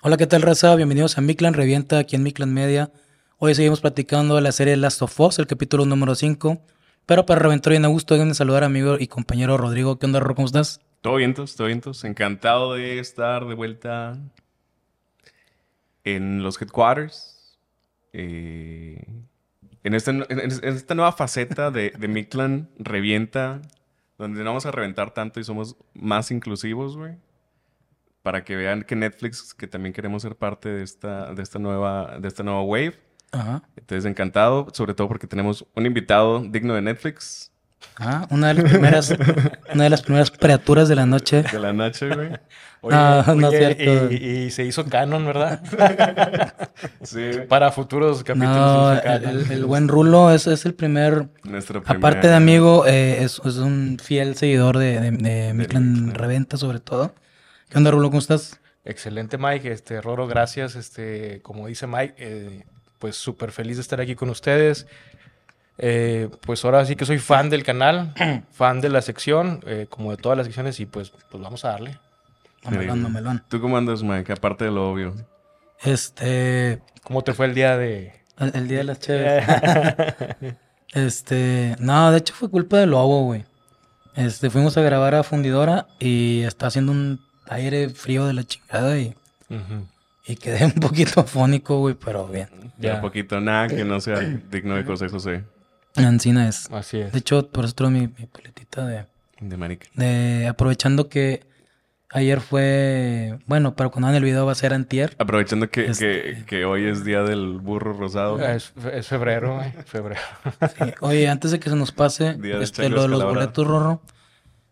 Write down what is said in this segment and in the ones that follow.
Hola, ¿qué tal, raza? Bienvenidos a Miclan Revienta, aquí en Miclan Media. Hoy seguimos platicando la serie Last of Us, el capítulo número 5. Pero para reventar bien a gusto, déjenme saludar a amigo y compañero Rodrigo. ¿Qué onda, Ro? ¿Cómo estás? Todo vientos, todo vientos. Encantado de estar de vuelta en los headquarters. Eh, en, este, en, esta nueva faceta de, de Revienta, donde no vamos a reventar tanto y somos más inclusivos, güey. Para que vean que Netflix, que también queremos ser parte de esta, de esta, nueva, de esta nueva wave. Ajá. Entonces, encantado, sobre todo porque tenemos un invitado digno de Netflix. Ah, una de las primeras, una de las primeras criaturas de la noche. De la noche, güey. No, no es cierto. Y, y se hizo canon, ¿verdad? Sí. Para futuros capítulos. No, el, buen Rulo es, es el primer. Nuestro Aparte primer- de amigo, eh, es, es un fiel seguidor de, de, de. Reventa, sobre todo. ¿Qué onda, Rulo? ¿Cómo estás? Excelente, Mike. Este, Roro, gracias. Este, como dice Mike, eh, pues súper feliz de estar aquí con ustedes. Eh, pues ahora sí que soy fan del canal, fan de la sección, eh, como de todas las secciones, y pues, pues vamos a darle. Mamelón, mamelón. ¿Tú cómo andas, Mike? Aparte de lo obvio. Este. ¿Cómo te fue el día de...? El, el día de las chéves. Este, no, de hecho fue culpa del lobo, güey. Este, fuimos a grabar a Fundidora y está haciendo un aire frío de la chingada y, y quedé un poquito afónico, güey, pero bien. Ya. Un poquito, nada que no sea digno de José José. Encina es. Así es. De hecho, por eso traigo mi, mi paletita de, De marica. de. Aprovechando que ayer fue. Bueno, pero cuando hagan el video va a ser antier. Aprovechando que, Este- que, que hoy es día del burro rosado. Es, es febrero, güey, febrero. Sí. Oye, antes de que se nos pase Día este, lo de los boletos, Rorro.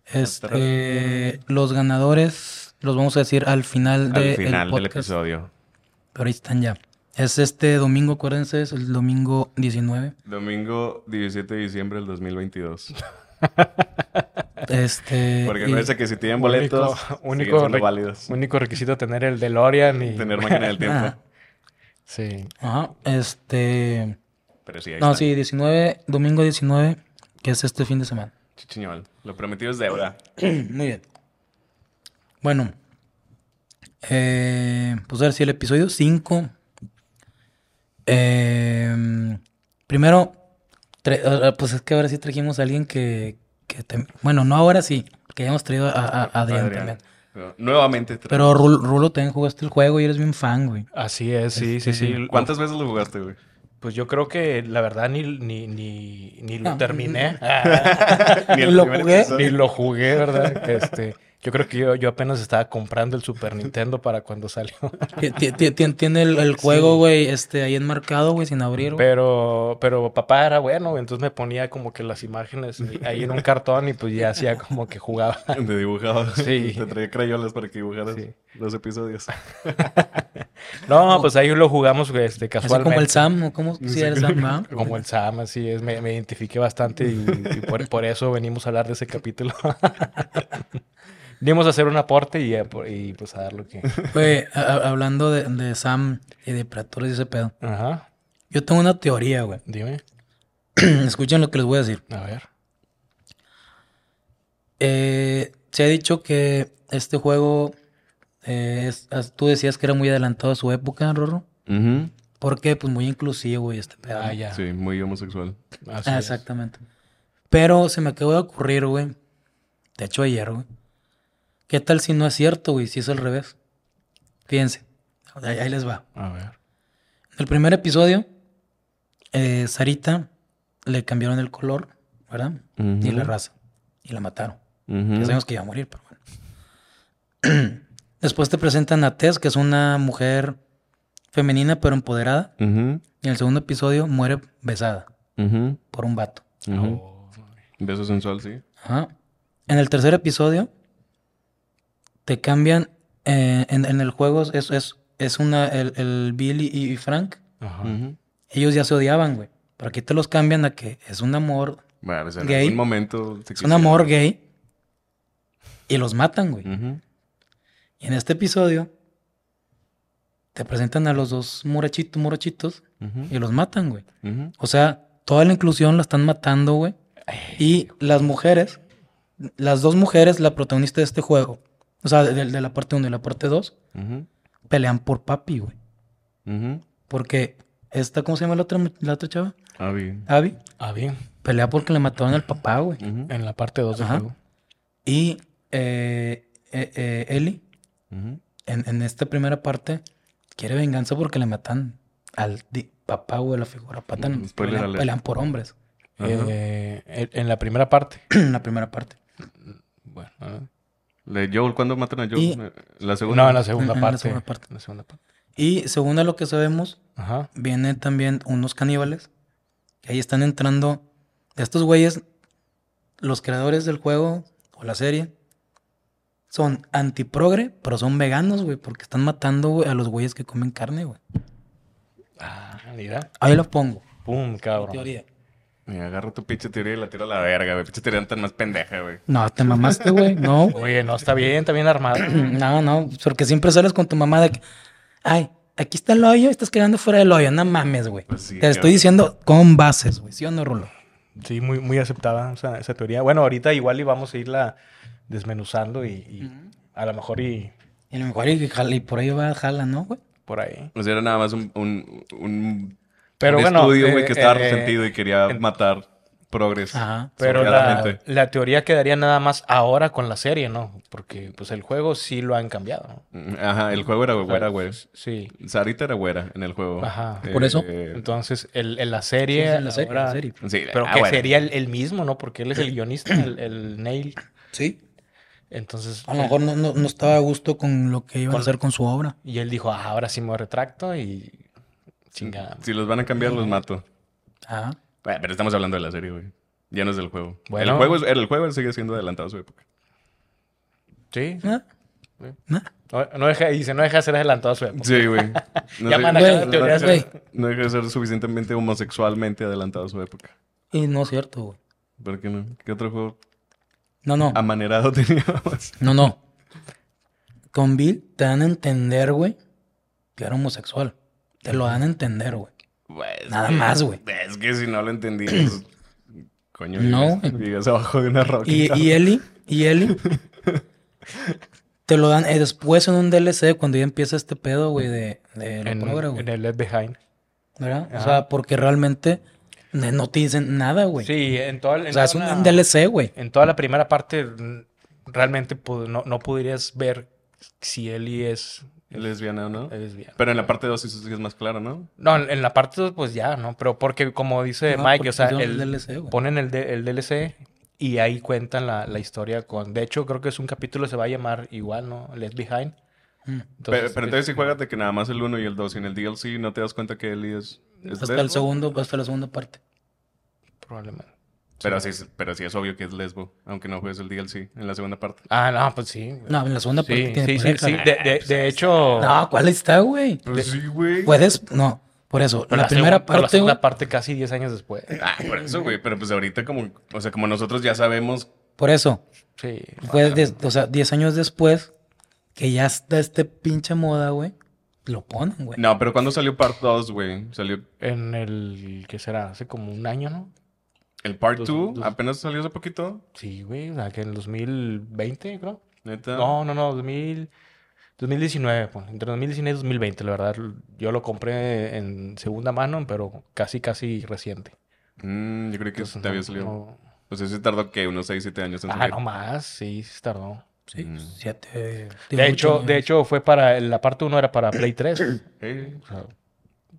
Este, los ganadores los vamos a decir al final, Al de el final del episodio. Pero ahí están ya. Es este domingo, acuérdense, es el domingo 19. Domingo 17 de diciembre del 2022. Este. Porque no es que si tienen boletos, Único- único, válidos. Único requisito tener el DeLorean y... Tener máquina del tiempo. Sí. Ajá, este. Pero sí, ahí No, está. sí, 19, domingo 19, que es este fin de semana. Chichiñol. Lo prometido es deuda. Muy bien. Bueno, eh, pues a ver si el episodio 5. eh, primero, tra- ah, pues es que ahora sí trajimos a alguien que. que bueno, no ahora sí, que hayamos traído a, a- a Adrián Adrián. también. Pero nuevamente. Pero Rulo, Rulo también jugaste el juego y eres bien fan, güey. Así es, sí, sí, sí. Este, ¿Cuántas veces lo jugaste, güey? Pues yo creo que la verdad ni, ni, ni, ni lo No. terminé. Ni Lo jugué. episodio. ni lo jugué, ¿verdad? Este, yo creo que yo, yo apenas estaba comprando el Super Nintendo para cuando salió. Ti- ti- ti- ti- Tiene el, el juego, güey, este, ahí enmarcado, güey, sin abrir. Pero, pero papá era bueno, entonces me ponía como que las imágenes ahí en un cartón y pues ya hacía como que jugaba. De dibujado. Sí. Te traía crayolas para que dibujaras Sí. los episodios. No, pues ahí lo jugamos güey, este, Así casualmente. como el Sam, ¿o ¿cómo? Sí, el Sam. Como el Sam, así es, me, me identifiqué bastante y, y por, por eso venimos a hablar de ese capítulo. Venimos a hacer un aporte y, pues a dar lo que... Güey, hablando de, de Sam y de Predatores y ese pedo. Ajá, Yo tengo una teoría, güey. dime, Escuchen lo que les voy a decir. a ver. Eh, se ha dicho que este juego, eh, es- as- tú decías que era muy adelantado a su época, Rorro. Ujú. Porque, pues, muy inclusivo y este pedo. Ah, ya. Sí, muy homosexual. así Ah, es. exactamente. Pero se me acabó de ocurrir, güey. De hecho, ayer, güey. ¿Qué tal si no es cierto, güey? Si es al revés. Fíjense. Ahí, ahí les va. A ver. En el primer episodio, eh, Sarita le cambiaron el color, ¿verdad? Y la raza. Y la mataron. Ya sabemos que iba a morir, pero bueno. Después te presentan a Tess, que es una mujer femenina pero empoderada. Y en el segundo episodio muere besada por un vato. Oh, Beso sensual, sí. Ajá. En el tercer episodio te cambian. eh, en, en el juego es, es, es una. El, el Billy y Frank. Ajá. Ellos ya se odiaban, güey. Pero aquí te los cambian a que es un amor. Bueno, pues en Gay. algún momento... Es un amor gay. Y los matan, güey. Y en este episodio. Te presentan a los dos murachitos, murachitos. Ujú. Y los matan, güey. O sea, toda la inclusión la están matando, güey. Y las mujeres, las dos mujeres, la protagonista de este juego, o sea, de, de la parte 1 y la parte 2, Ujú. pelean por papi, güey. Porque esta, ¿cómo se llama la otra, la otra chava? Abby. Ah, bien. Pelea porque le mataron al papá, güey. En la parte 2 del Ajá. juego. Y eh, eh, eh, Ellie, en, en esta primera parte, quiere venganza porque le matan al papá, güey, la figura patán. Spoiler Pelean, por hombres. Eh, en en la primera parte. en la primera parte. Bueno. De Joel, ¿cuándo matan a Joel? Y- Eh, La segunda. No, en la segunda En- en la parte. segunda parte. En la segunda parte. Y según a lo que sabemos, Ajá. vienen también unos caníbales que ahí están entrando. Estos güeyes, los creadores del juego o la serie, son antiprogre, pero son veganos, güey, porque están matando güey, a los güeyes que comen carne, güey. Ah, mira. Ahí lo pongo. Pum, cabrón. teoría. Y agarra tu pinche teoría y la tira a la verga, güey. Pinche teoría tan más pendeja, güey. No, te mamaste, güey. No. Oye, no, está bien, está bien armado. No, no, porque siempre sales con tu mamá de que, ay, aquí está el hoyo, estás quedando fuera del hoyo. No mames, güey. Pues sí, Te estoy diciendo con bases, güey. ¿Sí o no, Rulo? Sí, muy, muy aceptada esa, esa teoría. Bueno, ahorita igual y vamos a irla desmenuzando y, y a lo mejor y Y a lo mejor y, jala- y por ahí va jala, ¿no, güey? por ahí. O sea, era nada más un, un, un, Pero un bueno, estudio, güey, eh, que estaba eh, resentido y quería en- matar progres. Ajá. Pero la, la teoría quedaría nada más ahora con la serie, ¿no? Porque pues el juego sí lo han cambiado. ¿no? Mm, Ajá, el juego era güera, güey. Sí. Sarita era güera en el juego. Ajá. Por eso. Eh, Entonces, el, en la Sí, serie. sí, en la serie, en la serie. sí, Pero ah, que bueno. sería el, el mismo, ¿no? Porque él es el guionista, el, el Neil. Sí. Entonces. A lo mejor no, no, no estaba a gusto con lo que iban a hacer con su obra. Y él dijo, ah, ahora sí me retracto y. Chingada. Si los van a cambiar, los mato. Ajá. Bueno, pero estamos hablando de la serie, güey. Ya no es del juego. Bueno. El juego, es- el juego sigue siendo adelantado a su época. Sí. Ah. Sí. Ah. No, no deja, dice, no deja de ser adelantado a su época. Sí, güey. No, Ya no güey. no deja de ser suficientemente homosexualmente adelantado a su época. Y no es cierto, güey. ¿Por qué no? ¿Qué otro juego No, no. amanerado teníamos? No, no. Con Bill te dan a entender, güey, que era homosexual. Te lo dan a entender, güey. Pues, Nada que- más, güey. Es que si no lo entendías, coño, No, vives, güey. vives abajo de una roca. Y, y Eli, y Eli, te lo dan eh, después en un DLC cuando ya empieza este pedo, güey, de, de la En, güey. en el Left Behind. ¿Verdad? O sea, porque realmente no te dicen nada, güey. Sí, en toda, en o sea, es un, DLC, güey. En toda la primera parte, realmente no, no podrías ver si Ellie es Lesbiana, ¿no? es lesbiana. Pero en la parte 2 sí sí es más claro, ¿no? No, en la parte 2, pues ya, ¿no? Pero porque, como dice No, Mike, o sea, el, el DLC, ponen el, D- el DLC y ahí cuentan la, la historia con. De hecho, creo que es un capítulo, se va a llamar igual, ¿no? Left Behind. Mm. pero, pero entonces si juegas de que nada más el 1 y el 2 y en el DLC no te das cuenta que Ellie es, es Hasta el segundo, hasta la segunda parte. Probablemente. Pero sí, es- pero sí es obvio que es lesbo, aunque no juegues el DLC en la segunda parte. Ah, no, pues sí. No, en la segunda parte Sí, tiene sí, sí, pareja. sí. De, de- de hecho. No, ¿cuál está, güey? Pues sí, güey. Puedes, no, por eso, pero la, primera segun- pero la parte, segunda güey, parte casi 10 años después. Ah, por eso, güey. Pero pues ahorita como, o sea, como nosotros ya sabemos, por eso, Sí. fue, des- o sea, 10 años después, que ya está este pinche moda, güey, lo ponen, güey. no, pero cuando salió Part 2, güey, salió En el. ¿Qué será? Hace como un año, ¿no? El Part Dos- 2, dos- apenas salió hace poquito, Sí, güey. O sea, que en el 2020, creo. neta. No, no, no, 2000, 2019, pues, entre 2019 y 2020, la verdad. Yo lo compré en segunda mano, pero casi, casi reciente. Mm, yo creo que Entonces, te había no- salido. no- Pues ese tardó que unos 6, 7 años en Ah, salir. no más, sí, sí tardó. Sí, Mm. siete. De hecho, de hecho, fue para, la parte 1 era para Play 3. Eh, O sea,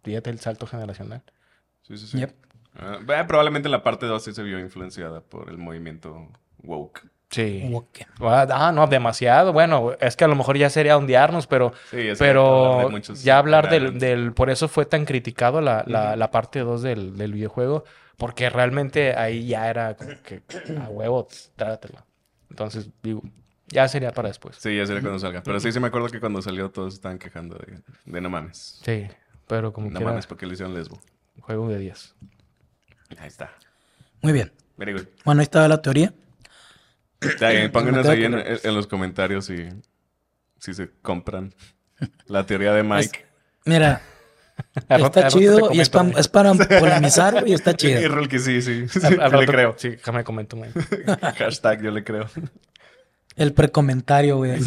fíjate el salto generacional. sí, sí, sí. Yep. Ah, bueno, probablemente la parte 2 sí se vio influenciada por el movimiento woke. Sí. Ok. Ah, no, demasiado. Bueno, es que a lo mejor ya sería ondearnos, pero, Sí, hablar pero ya hablar del, del... Por eso fue tan criticado la, la, parte 2 del, del videojuego, porque realmente ahí ya era como que a huevo, trágatelo. Entonces, digo, ya sería para después. Sí, ya sería cuando salga. Pero sí, sí me acuerdo que cuando salió todos estaban quejando de, de no mames. Sí, pero como No que mames, porque le hicieron lesbo. juego de 10. Ahí está. Muy bien. Very good. Bueno, ahí estaba la teoría. Ya, eh, pónganos ahí en, los comentarios si, si se compran la teoría de Mike. Mira, está rato chido y es, comento, pa- es para polemizar, y está Y chido. Rol que sí, sí. sí, yo le creo. Sí, déjame comento, man. Hashtag yo le creo. El precomentario, güey.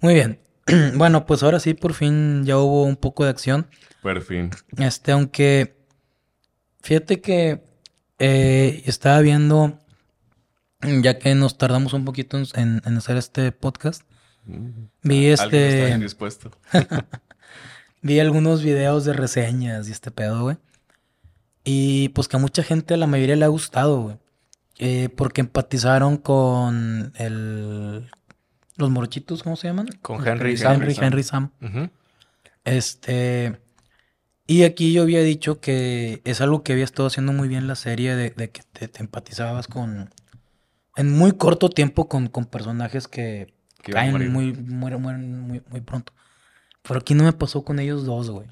Muy bien. bueno, pues ahora sí, por fin ya hubo un poco de acción. Por fin. Este, aunque. Fíjate que eh, estaba viendo. Ya que nos tardamos un poquito en, en hacer este podcast. Vi Alguien está este. indispuesto. Vi algunos videos de reseñas y este pedo, güey. Y pues que a mucha gente, a la mayoría le ha gustado, güey. Eh, porque empatizaron con el... Los morchitos, ¿cómo se llaman? Con Henry Sam. Henry Henry, Sam. Sam. Ujú. Este... Y aquí yo había dicho que es algo que había estado haciendo muy bien la serie de, de que te, te empatizabas con... En muy corto tiempo con, con personajes que, caen muy, mueren, mueren muy, muy pronto. Pero aquí no me pasó con ellos dos, güey.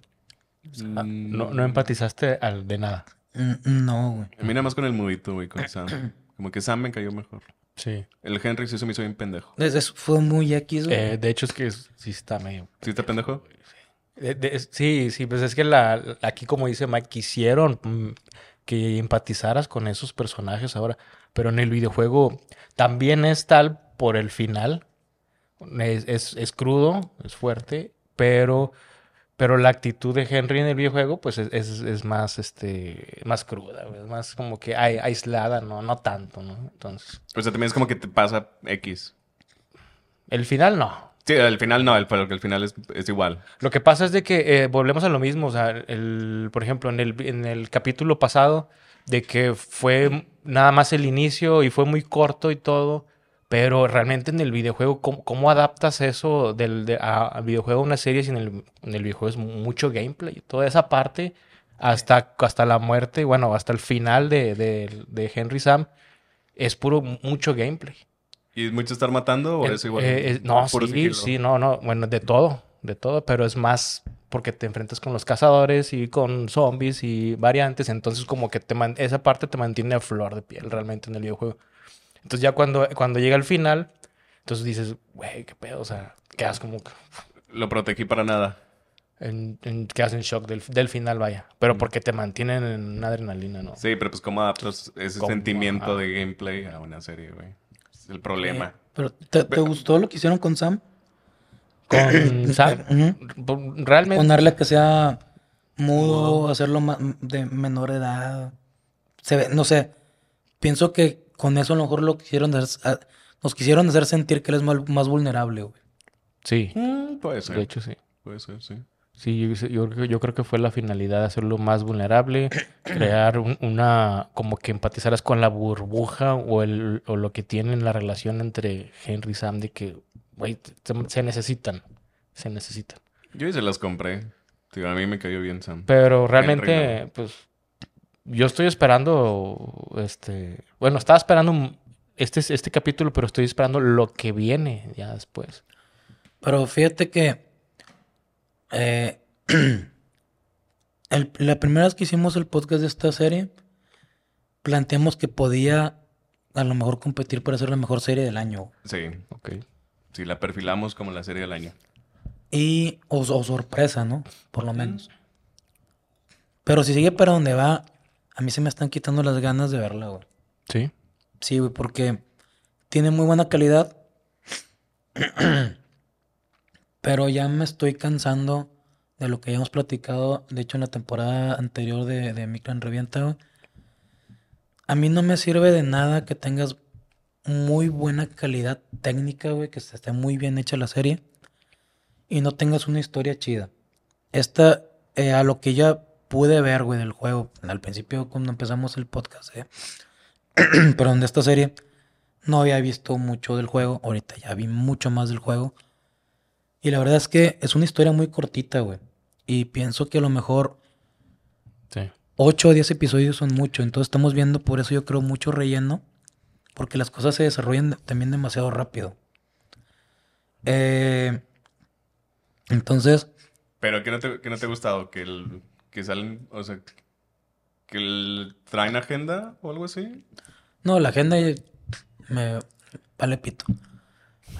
Ah, Mm, No, no empatizaste al de nada. Mm, No, güey. A mí nada más con el mudito, güey, con Sam. Como que Sam me cayó mejor. Sí. El Henry sí se me hizo bien pendejo. Es- es- fue muy X, güey. Eh, de hecho, es que es- sí está medio. ¿Sí está pendejo? De- de- es- sí, sí, pues es que la, aquí, como dice Mike, quisieron mm, que empatizaras con esos personajes ahora. Pero en el videojuego también es tal por el final. Es, es- es crudo, es fuerte, pero, pero la actitud de Henry en el videojuego, pues es, es- es más, este, más cruda, es más como que ai- aislada, no, no tanto, ¿no? Entonces, O sea, también es como que te pasa X. el final no. Sí, al final no, pero que al final es, igual. Lo que pasa es de que eh, volvemos a lo mismo, o sea, por ejemplo, en el, en el capítulo pasado, de que fue nada más el inicio y fue muy corto y todo, pero realmente en el videojuego, ¿cómo, cómo adaptas eso del, de- a, videojuego a una serie si en el, en el videojuego es mucho gameplay? Toda esa parte, hasta, hasta la muerte, bueno, hasta el final de, de Henry Sam, es puro mucho gameplay. ¿Y mucho estar matando o El- es igual? eh, eh, no, sí, sigilo. sí, no, no. Bueno, de todo, de todo, pero es más porque te enfrentas con los cazadores y con zombies y variantes, entonces como que te man- esa parte te mantiene a flor de piel realmente en el videojuego. Entonces ya cuando, cuando llega el final, entonces dices, güey, qué pedo, o sea, quedas como Lo protegí para nada. en, en- quedas en shock del, del final, vaya, pero porque te mantienen en una adrenalina, ¿no? Sí, pero pues cómo adaptas ese ¿Cómo? sentimiento de gameplay a una serie, güey. Es el problema. Eh, Pero, ¿te, te gustó lo que hicieron con Sam? Con Sam, Ujú. realmente... Ponerle que sea mudo, hacerlo de menor edad. Se ve, no sé. Pienso que con eso a lo mejor lo quisieron hacer- a- nos quisieron hacer sentir que él es mal- más vulnerable, güey. Sí, Mm, puede ser. de hecho sí. Puede ser, sí. Sí, yo, yo, creo- yo creo que fue la finalidad de hacerlo más vulnerable, crear un- una, como que empatizaras con la burbuja o, el, o lo que tienen la relación entre Henry y Sam de que, güey, se, se necesitan, se necesitan. Yo se las compré. Tío, a mí me cayó bien Sam. Pero realmente, Henry pues, yo estoy esperando, este, bueno, estaba esperando este, este capítulo, pero estoy esperando lo que viene ya después. Pero fíjate que eh, el- la primera vez que hicimos el podcast de esta serie, planteamos que podía a lo mejor competir para ser la mejor serie del año. Sí. Ok. Sí, la perfilamos como la serie del año. Y, o, o sorpresa, ¿no? Por lo menos. Pero si sigue para donde va, a mí se me están quitando las ganas de verla, güey. Sí. Sí, güey, porque tiene muy buena calidad. Pero ya me estoy cansando de lo que ya hemos platicado, de hecho, en la temporada anterior de, de Mi Clan Revienta. A mí no me sirve de nada que tengas muy buena calidad técnica, güey, que esté muy bien hecha la serie y no tengas una historia chida. Esta, eh, a lo que ya pude ver, güey, del juego, al principio cuando empezamos el podcast, eh, perdón, de esta serie, no había visto mucho del juego. Ahorita ya vi mucho más del juego. Y la verdad es que es una historia muy cortita, güey. Y pienso que a lo mejor Sí. 8 o 10 episodios son mucho. Entonces estamos viendo, por eso yo creo, mucho relleno. Porque las cosas se desarrollan de- también demasiado rápido. Eh, entonces, Pero ¿qué no te, qué no te ha gustado? Que, el, que salen, o sea, que el, traen agenda o algo así. no, la agenda me vale pito.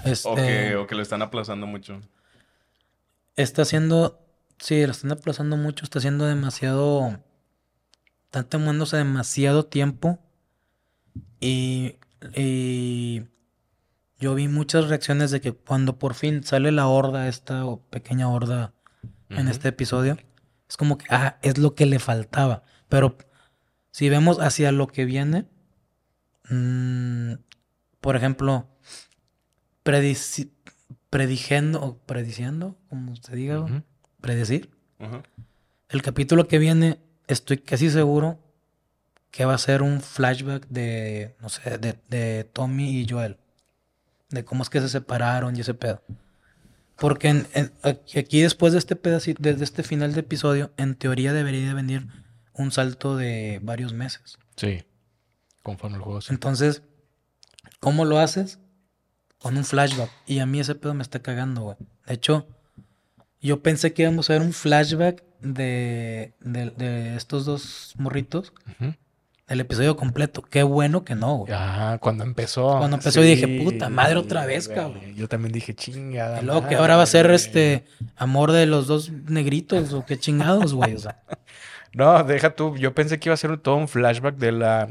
Este, O, que, o que lo están aplazando mucho. Está haciendo. Sí, lo están aplazando mucho. Está haciendo demasiado. Están tomándose demasiado tiempo. Y. Y. yo vi muchas reacciones de que cuando por fin sale la horda, esta o pequeña horda en este episodio, es como que, ah, es lo que le faltaba. Pero si vemos hacia lo que viene, mm, por ejemplo, predici- o prediciendo, como se diga, Ujú. predecir, Ajá. el capítulo que viene, estoy casi seguro que va a ser un flashback de, no sé, de, de Tommy y Joel. De cómo es que se separaron y ese pedo. Porque en- en- aquí aquí después de este pedacito, desde este final de episodio, en teoría debería de venir un salto de varios meses. Sí. Conforme el juego. sí. Entonces, ¿cómo lo haces? Con un flashback. Y a mí ese pedo me está cagando, güey. De hecho, yo pensé que íbamos a ver un flashback de, de, de estos dos morritos. Ujú. El episodio completo. Qué bueno que no, güey. Ah, cuando empezó. Cuando empezó dije, puta madre, otra vez, güey. cabrón. Yo también dije, chingada. Y luego que ahora va a ser güey". este amor de los dos negritos o qué chingados, güey. O sea, No, deja tú. Yo pensé que iba a ser todo un flashback de la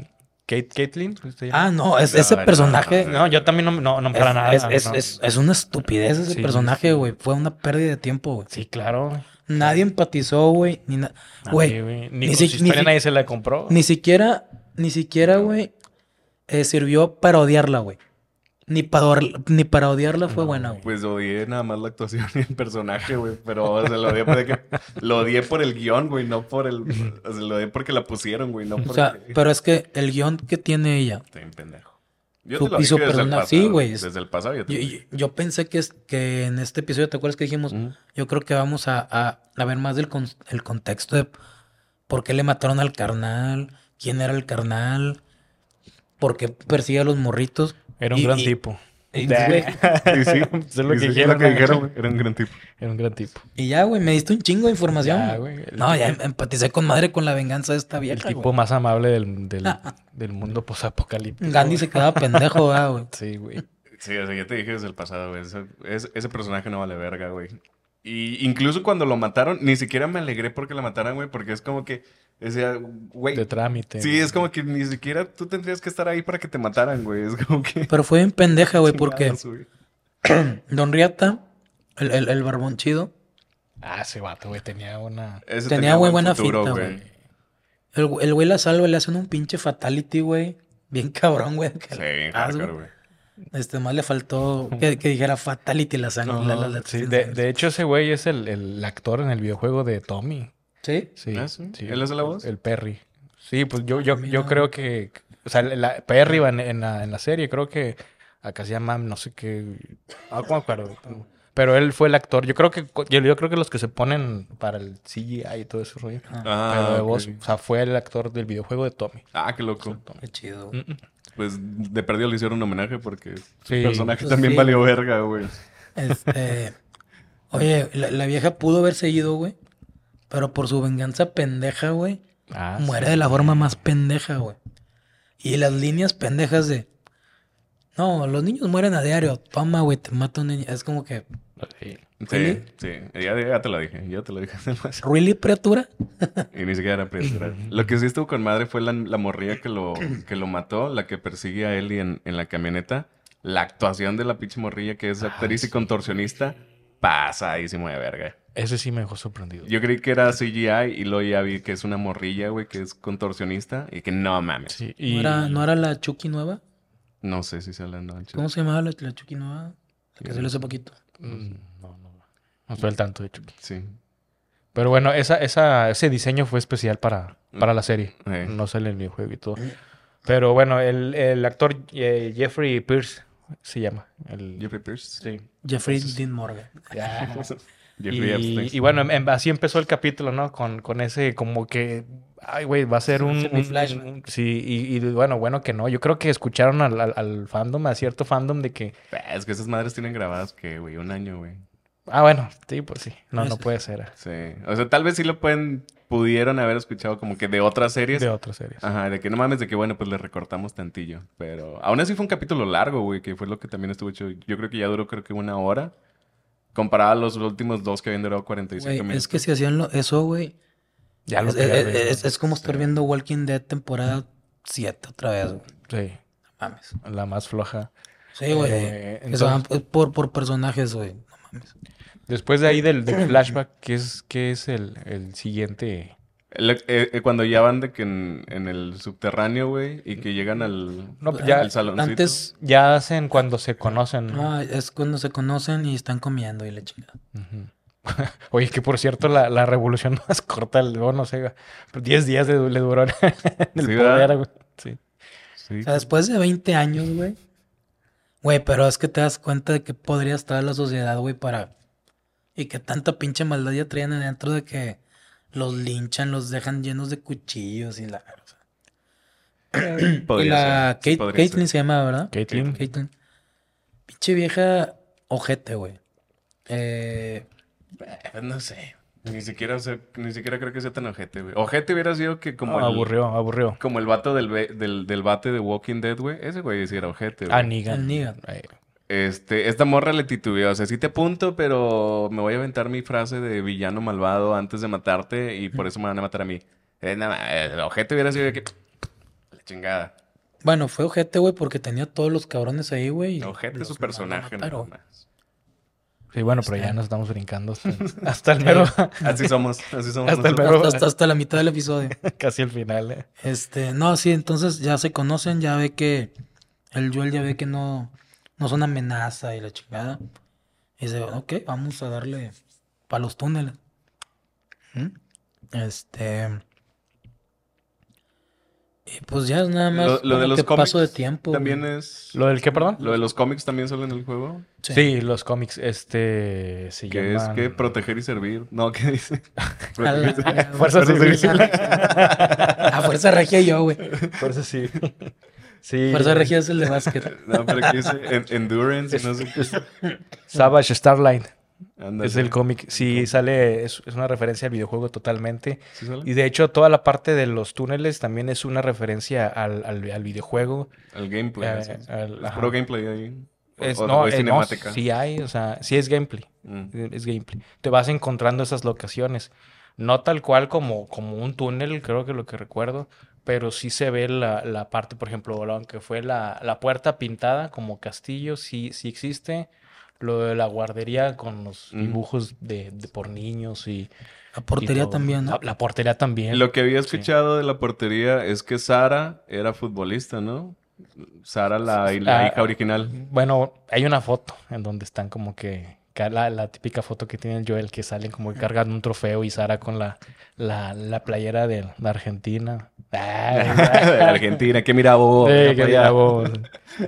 Kate Caitlyn. ah, no, es, No, ese no, personaje no, No, yo también no, no, no para nada. es, es, no. es- es una estupidez ese Sí, personaje, güey. Fue una pérdida de tiempo, güey. Sí, claro. Nadie empatizó, güey. Ni, na- güey, Ni, ni si- nadie se la compró. ni siquiera, ni siquiera, güey, eh, sirvió para odiarla, güey. Ni para, ni para odiarla fue No, buena, güey. Pues odié nada más la actuación y el personaje, güey. Pero o sea, lo, odié por que, lo odié por el guion, güey. No por el... O sea, lo odié porque la pusieron, güey. No O porque... sea, pero es que el guion que tiene ella, Estoy un pendejo. Yo Su te lo piso dije desde el personal- pasado. sí, güey, es- Desde el pasado ya te yo, yo- yo pensé que, es, que en este episodio, ¿te acuerdas que dijimos? Yo creo que vamos a, a, a ver más del con- el contexto de por qué le mataron al carnal, quién era el carnal, por qué persigue a los morritos. Era un Y- gran y- tipo. y, güey, sí, Es lo que sí, dijeron, lo que ¿no? dijeron, güey. Era un gran tipo. Era un gran tipo. y ya, güey, me diste un chingo de información. Ya, güey. El- No, ya em- empaticé con madre con la venganza de esta El vieja. tipo güey. más amable del, del, del mundo posapocalíptico. Gandhi se quedaba pendejo, ¿verdad, güey. Sí, güey. Sí, o sea, ya te dije desde el pasado, güey. Ese- ese personaje no vale verga, güey. Y incluso cuando lo mataron, ni siquiera me alegré porque lo mataran, güey, porque es como que, decía, güey. De trámite. Sí, es como que ni siquiera tú tendrías que estar ahí para que te mataran, güey. Es como que. Pero fue bien pendeja, güey, porque güey. Don Riata, el, el, el barbón chido, Ah, ese vato, güey, tenía una... Tenía muy buen buena futuro, finta, güey. el, güey- el güey la salva, le hacen un pinche fatality, güey. Bien cabrón, güey. Sí, hardcore, güey. Este, más le faltó que, que dijera fatality la sangre. la- la- la- Sí, de, de hecho, ese güey es el, el actor en el videojuego de Tommy. ¿Sí? Sí. ¿Ah, sí? ¿Él hace la voz? El Perry. Sí, pues yo, yo, Mira. yo creo que... O sea, la, Perry va en, en la, en la serie, creo que acá se llama, no sé qué... Ah, ¿cómo me acuerdo? Pero él fue el actor. Yo creo que yo, yo creo que los que se ponen para el CGI y todo ese rollo. Ah, pero de ok. voz, o sea, fue el actor del videojuego de Tommy. Ah, qué loco. Qué chido. Mm, mm. Pues de perdido le hicieron un homenaje porque Sí. el personaje Pues también sí. valió verga, güey. Este. Oye, la, la vieja pudo haber seguido, güey. Pero por su venganza pendeja, güey. Ah, muere sí. de la forma más pendeja, güey. Y las líneas pendejas de. No, los niños mueren a diario. Toma, güey, te mata un niño. Es como que. Sí. Sí, ¿Really? sí. Ya, ya te lo dije, ya te lo dije. ¿Really, criatura? y ni siquiera era criatura. Lo que sí estuvo con madre fue la, la morrilla que lo, que lo mató, la que persigue a Ellie en, en la camioneta. La actuación de la pinche morrilla que es Ah, actriz y contorsionista, pasadísimo de verga. Ese sí me dejó sorprendido. Yo creí que era CGI y luego ya vi que es una morrilla, güey, que es contorsionista y que no mames. Sí, ¿No, era, ¿No era la Chucky nueva? No sé si se habla no. ¿Cómo se llamaba la, la Chucky nueva? La que salió hace poquito. Mm, No, no. No estoy al tanto, de hecho. Sí. Pero bueno, esa, esa, ese diseño fue especial para, para la serie. Eh. No sale en el videojuego y todo. Pero bueno, el, el actor eh, Jeffrey Pierce se llama. El, Jeffrey Pierce. sí. Jeffrey Dean Morgan. Epstein. Y, y bueno, em- así empezó el capítulo, ¿no? Con, con ese como que, ay, güey, va a ser un... un- Semi-flashback. un- sí, y, y bueno, bueno que no. Yo creo que escucharon al, al, al fandom, a cierto fandom de que, Es que esas madres tienen grabadas que, güey, un año, güey. Ah, bueno, sí, pues sí. No, no puede ser. Sí. O sea, tal vez sí lo pueden, pudieron haber escuchado como que de otras series. De otras series. Ajá, de que no mames, de que bueno, pues le recortamos tantillo. Pero aún así fue un capítulo largo, güey, que fue lo que también estuvo hecho. Yo creo que ya duró, creo que una hora. Comparado a los últimos dos que habían durado 45 Güey, minutos. es que si hacían lo- eso, güey. Ya lo Es, es- pierdes, es- es como estar viendo Walking Dead temporada 7 otra vez, güey. Sí. No Mames. La más floja. Sí, güey. Eh, entonces- por, por personajes, güey. No mames. Después de ahí del, del flashback, ¿qué es, qué es el, el siguiente? El- eh, eh, cuando ya van de que en, en el subterráneo, güey, y que llegan al, No, pues ya al saloncito. Antes, ya hacen cuando se conocen. ¿no? ah, es cuando se conocen y están comiendo y la chingada. Oye, que por cierto, la, la revolución más corta, luego no sé, 10 días le, le duró en el Sí, poder, güey. Sí. Sí. O sea, después de 20 años, güey. Güey, pero es que te das cuenta de que podría estar la sociedad, güey, para... Y que tanta pinche maldad ya traían adentro de que los linchan, los dejan llenos de cuchillos y la... o sea. y Podría la ser, Kate, Caitlyn se llama, ¿verdad? Caitlyn. Caitlyn. Pinche vieja ojete, güey. Eh, No sé. Ni siquiera, ni siquiera creo que sea tan ojete, güey. Ojete hubiera sido que como No, el... aburrió, aburrió. Como el vato del, del, del bate de Walking Dead, güey. Ese güey sí era ojete, güey. Ah, Negan. El Negan. Ay, Este, esta morra le titubeó. O sea, sí te apunto, pero me voy a aventar mi frase de villano malvado antes de matarte y por eso me van a matar a mí. Eh, nada, el ojete hubiera sido de que... La chingada. bueno, fue ojete, güey, porque tenía todos los cabrones ahí, güey. Ojete es su personaje, nada más. Sí, bueno, pero ya Este- nos estamos brincando hasta, hasta el mero, Así somos, así somos. Hasta el mero- Hasta, hasta, hasta la mitad del episodio. casi el final. eh. Este, no, sí, entonces ya se conocen, ya ve que el Joel ya ve que no, no son amenaza y la chingada. Y dice, ok, vamos a darle para los túneles. ¿Mm? Este. Y pues ya es nada más Lo, lo de los que cómics paso de tiempo. también güey. es... ¿Lo del qué, perdón? Lo de los cómics también sale en el juego. Sí. los cómics, este, se Que es que proteger y servir. No, ¿qué dice? A la- Proteger y servir. a- Fuerza Fuerza Civil. Regia. A Fuerza Regia yo, güey. Fuerza sí. Sí. Fuerza Regia es el de básquet. No, pero ¿qué dice? En- endurance y no sé qué. Savage Starline Ándale. es el cómic. Sí, sale, es, es una referencia al videojuego totalmente. ¿Sí sale? Y de hecho, toda la parte de los túneles también es una referencia al, al, al videojuego. El gameplay. Eh, es. al- Es puro gameplay ahí. O- Es, o- no, o es eh, no, cinemática. sí hay, o sea, sí es gameplay. Mm. Es gameplay. Te vas encontrando esas locaciones. No tal cual como, como un túnel, creo que lo que recuerdo, pero sí se ve la, la parte, por ejemplo, lo- aunque fue la, la puerta pintada como castillo, sí, sí existe. Lo de la guardería con los Mm. dibujos de, de por niños y... La portería también, ¿no? La, la portería también. Lo que había escuchado de la portería es que Sara era futbolista, ¿no? Sara, la, la Ah, hija original. Bueno, hay una foto en donde están como que la, la típica foto que tiene el Joel, que salen como que cargan un trofeo y Sara con la, la, la playera de la Argentina. Ah, Argentina, que mira vos. Sí, que mira vos.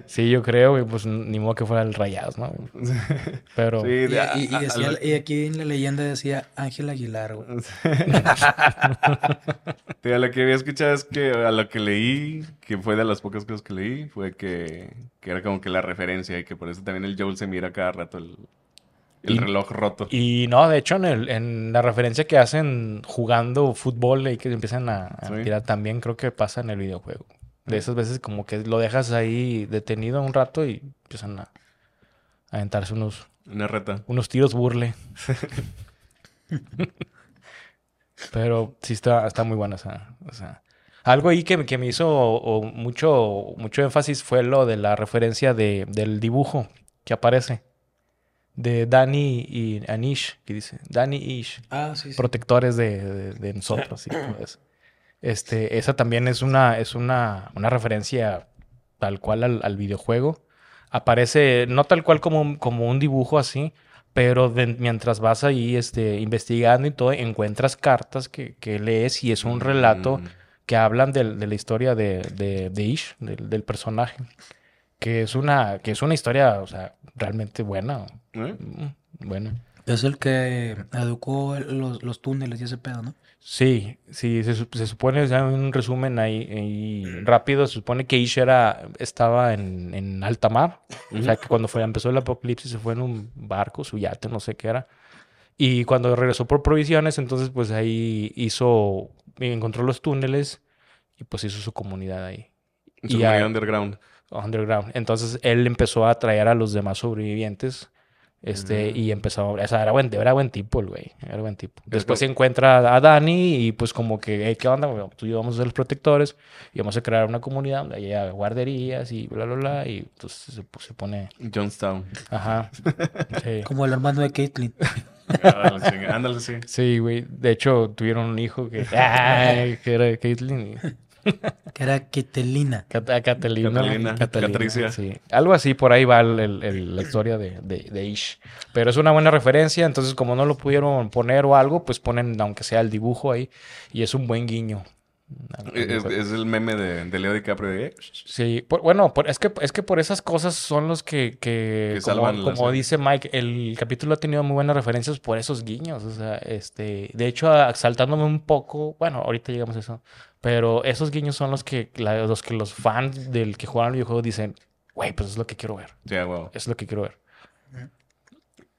Sí, yo creo, y pues ni modo que fuera el Rayados, ¿no? Pero Sí, Y, de- a- y- y a- decía- a- y aquí en la leyenda decía Ángel Aguilar, güey. Lo que había escuchado es que a lo que leí, que fue de las pocas cosas que leí, fue que, que era como que la referencia y que por eso también el Joel se mira cada rato el, el Y- reloj roto. Y no, de hecho, en, el, en la referencia que hacen jugando fútbol y que empiezan a, a Sí. tirar, también creo que pasa en el videojuego. De esas veces como que lo dejas ahí detenido un rato y empiezan a, a aventarse unos, Una reta. unos tiros burle. Pero sí está, está muy buena esa, o sea, algo ahí que, que me hizo o, mucho, mucho énfasis fue lo de la referencia de, del dibujo que aparece. De Danny y Anish, que dice, Danny y Ish, Ah, sí, sí. protectores de, de- de nosotros y todo eso. Este, esa también es una, es una, una referencia tal cual al, al videojuego. Aparece, no tal cual como, un- como un dibujo así, pero de- mientras vas ahí este, investigando y todo, encuentras cartas que, que lees y es un relato Mm. que hablan de, la historia de, de, de Ish, del, del personaje. Que es una, que es una historia, o sea, realmente buena. ¿Eh? Mm, Bueno. Es el que educó los, los túneles y ese pedo, ¿no? Sí, sí, se, sup- se supone, o sea, un resumen ahí, ahí rápido, se supone que Ish era, estaba en, en alta mar, o sea, que cuando fue, empezó el apocalipsis se fue en un barco, su yate, no sé qué era, y cuando regresó por provisiones, entonces pues ahí hizo, encontró los túneles y pues hizo su comunidad ahí, Su Y comunidad underground. underground. Entonces él empezó a atraer a los demás sobrevivientes Este, y empezó, o sea, era buen, era buen tipo el güey, era buen tipo. Es Después se encuentra a Dani y pues como que, "Hey, ¿qué onda? Bueno, tú y yo vamos a ser los protectores y vamos a crear una comunidad donde haya guarderías y bla, bla, bla, y entonces se, se pone, Johnstown. ajá, sí. Como el hermano de Caitlyn. Ándale, sí. Sí, güey. De hecho, tuvieron un hijo que, ay, que era Caitlyn. Y- Que era Ketelina. Cat- a Catalina. Catalina, Catricia. Sí. Algo así, por ahí va el- el- el- la historia de, de, de Ish. Pero es una buena referencia, entonces como no lo pudieron poner o algo, pues ponen, aunque sea el dibujo ahí, y es un buen guiño. Es, es el meme de, de Leo DiCaprio de... eh, Sí, por- bueno, por- es, que, es que por esas cosas son los que, que, Que como, como dice Mike, el capítulo ha tenido muy buenas referencias por esos guiños. O sea, este, de hecho, saltándome un poco, bueno, ahorita llegamos a eso, pero esos guiños son los que, la- los que los fans del que juegan el videojuego dicen, güey, pues es lo que quiero ver, wow. es lo que quiero ver.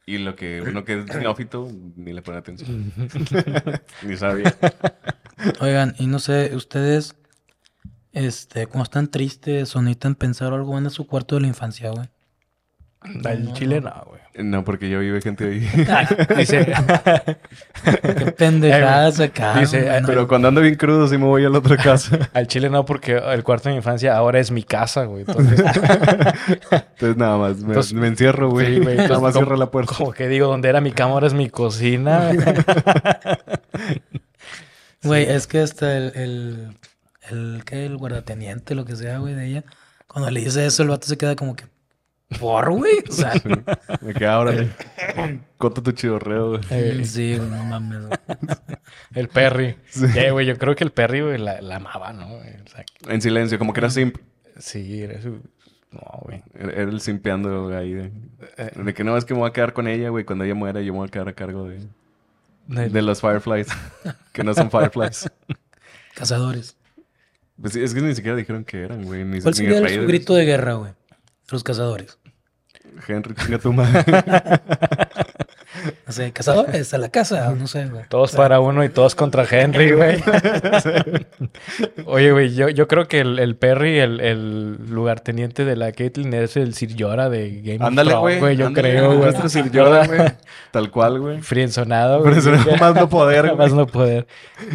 Y lo que uno que es neófito ni le pone atención. ni sabía. Oigan, y no sé, ustedes, este, cuando están tristes o necesitan pensar algo, van a su cuarto de la infancia, güey. El No, chile no. no, güey. No, porque yo vive gente ahí. Dice, Qué pendejadas acá. Dice, no. Pero cuando ando bien crudo sí me voy a la otra casa. al chile no, porque el cuarto de mi infancia ahora es mi casa, güey. Entonces, Entonces nada más me, Entonces- me encierro, güey. Sí, güey, nada más como- cierro la puerta. como que digo, donde era mi cama ahora es mi cocina. Güey, es que hasta el, el, el, ¿qué? El guardateniente, lo que sea, güey, de ella. Cuando le dice eso, el vato se queda como que, ¿por, güey? O sea, Me queda ahora. Cota tu chidorreo, güey. Eh, sí, güey, no mames. güey. El Perry. Eh, güey, yo creo que el Perry, güey, la, la amaba, ¿no? güey? O sea, En silencio, como que era simp. sí, era su... No, güey. Era era el simpeando güey, ahí. De, de que no, es que me voy a quedar con ella, güey. Cuando ella muera, yo me voy a quedar a cargo de, de los Fireflies. que no son Fireflies. Cazadores. Pues sí, es que ni siquiera dijeron que eran, güey. Ni, ¿Cuál ni sería el- su grito de guerra, güey? Los cazadores. Henry, chinga tu madre. No sé, cazadores a la casa, no sé, güey. Todos para uno y todos contra Henry, güey. Oye, güey, yo, yo creo que el, el Perry, el, el lugarteniente de la Caitlyn, es el Sir Jorah de Game Ándale, of Thrones, güey. Yo ándale, creo, güey. Nuestro Sir Jordan, güey. Tal cual, güey. Frienzonado, Pero güey. más no poder, güey. Más no poder.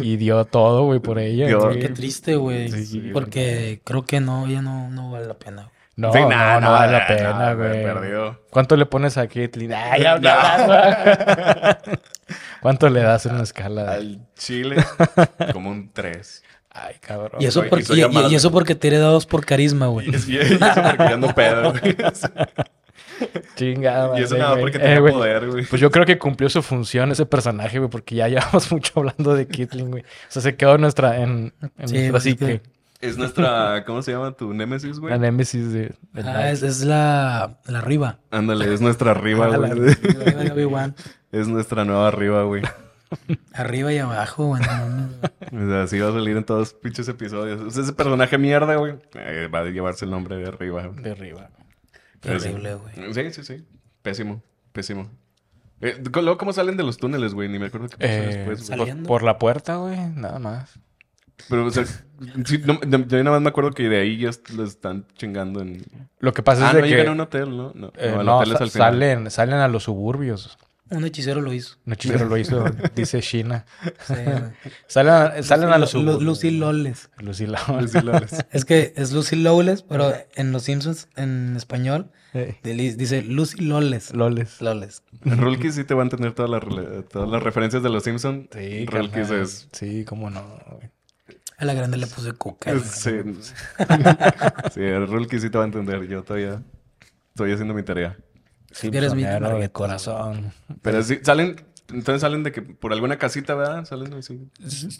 Y dio todo, güey, por ella. Qué triste, güey. Sí, porque creo que no, ya no, no vale la pena. güey. No, Sí, no, nah, no vale la nah, pena, nah, güey. Perdió. ¿Cuánto le pones a Caitlyn? Ay, ya, ya, ¿Cuánto le das en una escala? Al Chile, como un 3. Ay, cabrón. Y eso, soy- por- y y- eso porque te dados por carisma, güey. Y eso porque ya ando pedo, güey. Chingada. Y eso nada güey. porque Eh, tenía güey, poder, güey. Pues yo creo que cumplió su función ese personaje, güey, porque ya llevamos mucho hablando de Caitlyn, güey. O sea, se quedó en nuestra, en, en Sí, nuestra es psique. que- Es nuestra, ¿cómo se llama tu némesis, güey? La némesis de... Ah, es, es la, la arriba. Ándale, es nuestra arriba, Ah, la güey. Es nuestra nueva arriba, güey. Arriba y abajo, güey. no mames. O sea, así va a salir en todos los pinches episodios. O sea, ese personaje mierda, güey, eh, va a llevarse el nombre de arriba. De arriba. Qué horrible, güey. Sí, sí, sí. Pésimo, pésimo. Eh, luego, ¿cómo salen de los túneles, güey? Ni me acuerdo qué pasó Eh, después, por, Saliendo. por la puerta, güey, nada más. Pero, o sea, sí, no, de- yo nada más me acuerdo que de ahí ya est- lo están chingando en... Lo que pasa Ah, es de no que... llegan a un hotel, ¿no? No, eh, no, el no, hotel es sa- al final. salen, salen a los suburbios. Un hechicero lo hizo. No hechicero lo hizo, dice China. Sí, güey. Salen, a- salen a los Lu- suburbios. Lucy Lawless. Lucy Sí, lo ves. Es que es Lucy Lawless, pero en Los Simpsons, en español, Eh, dice Lucy Lawless. Loles. Lawless. Rulkis sí te va a entender todas las, rela- todas las referencias de los Simpsons. Sí, Rulkis carnal. es... Sí, cómo no. güey. A la grande le puse coca. Sí, sí, el sí te va a entender. Yo todavía estoy haciendo mi tarea. Eres mi de corazón. Pero sí, salen... Entonces salen de que por alguna casita, ¿verdad? Salen así.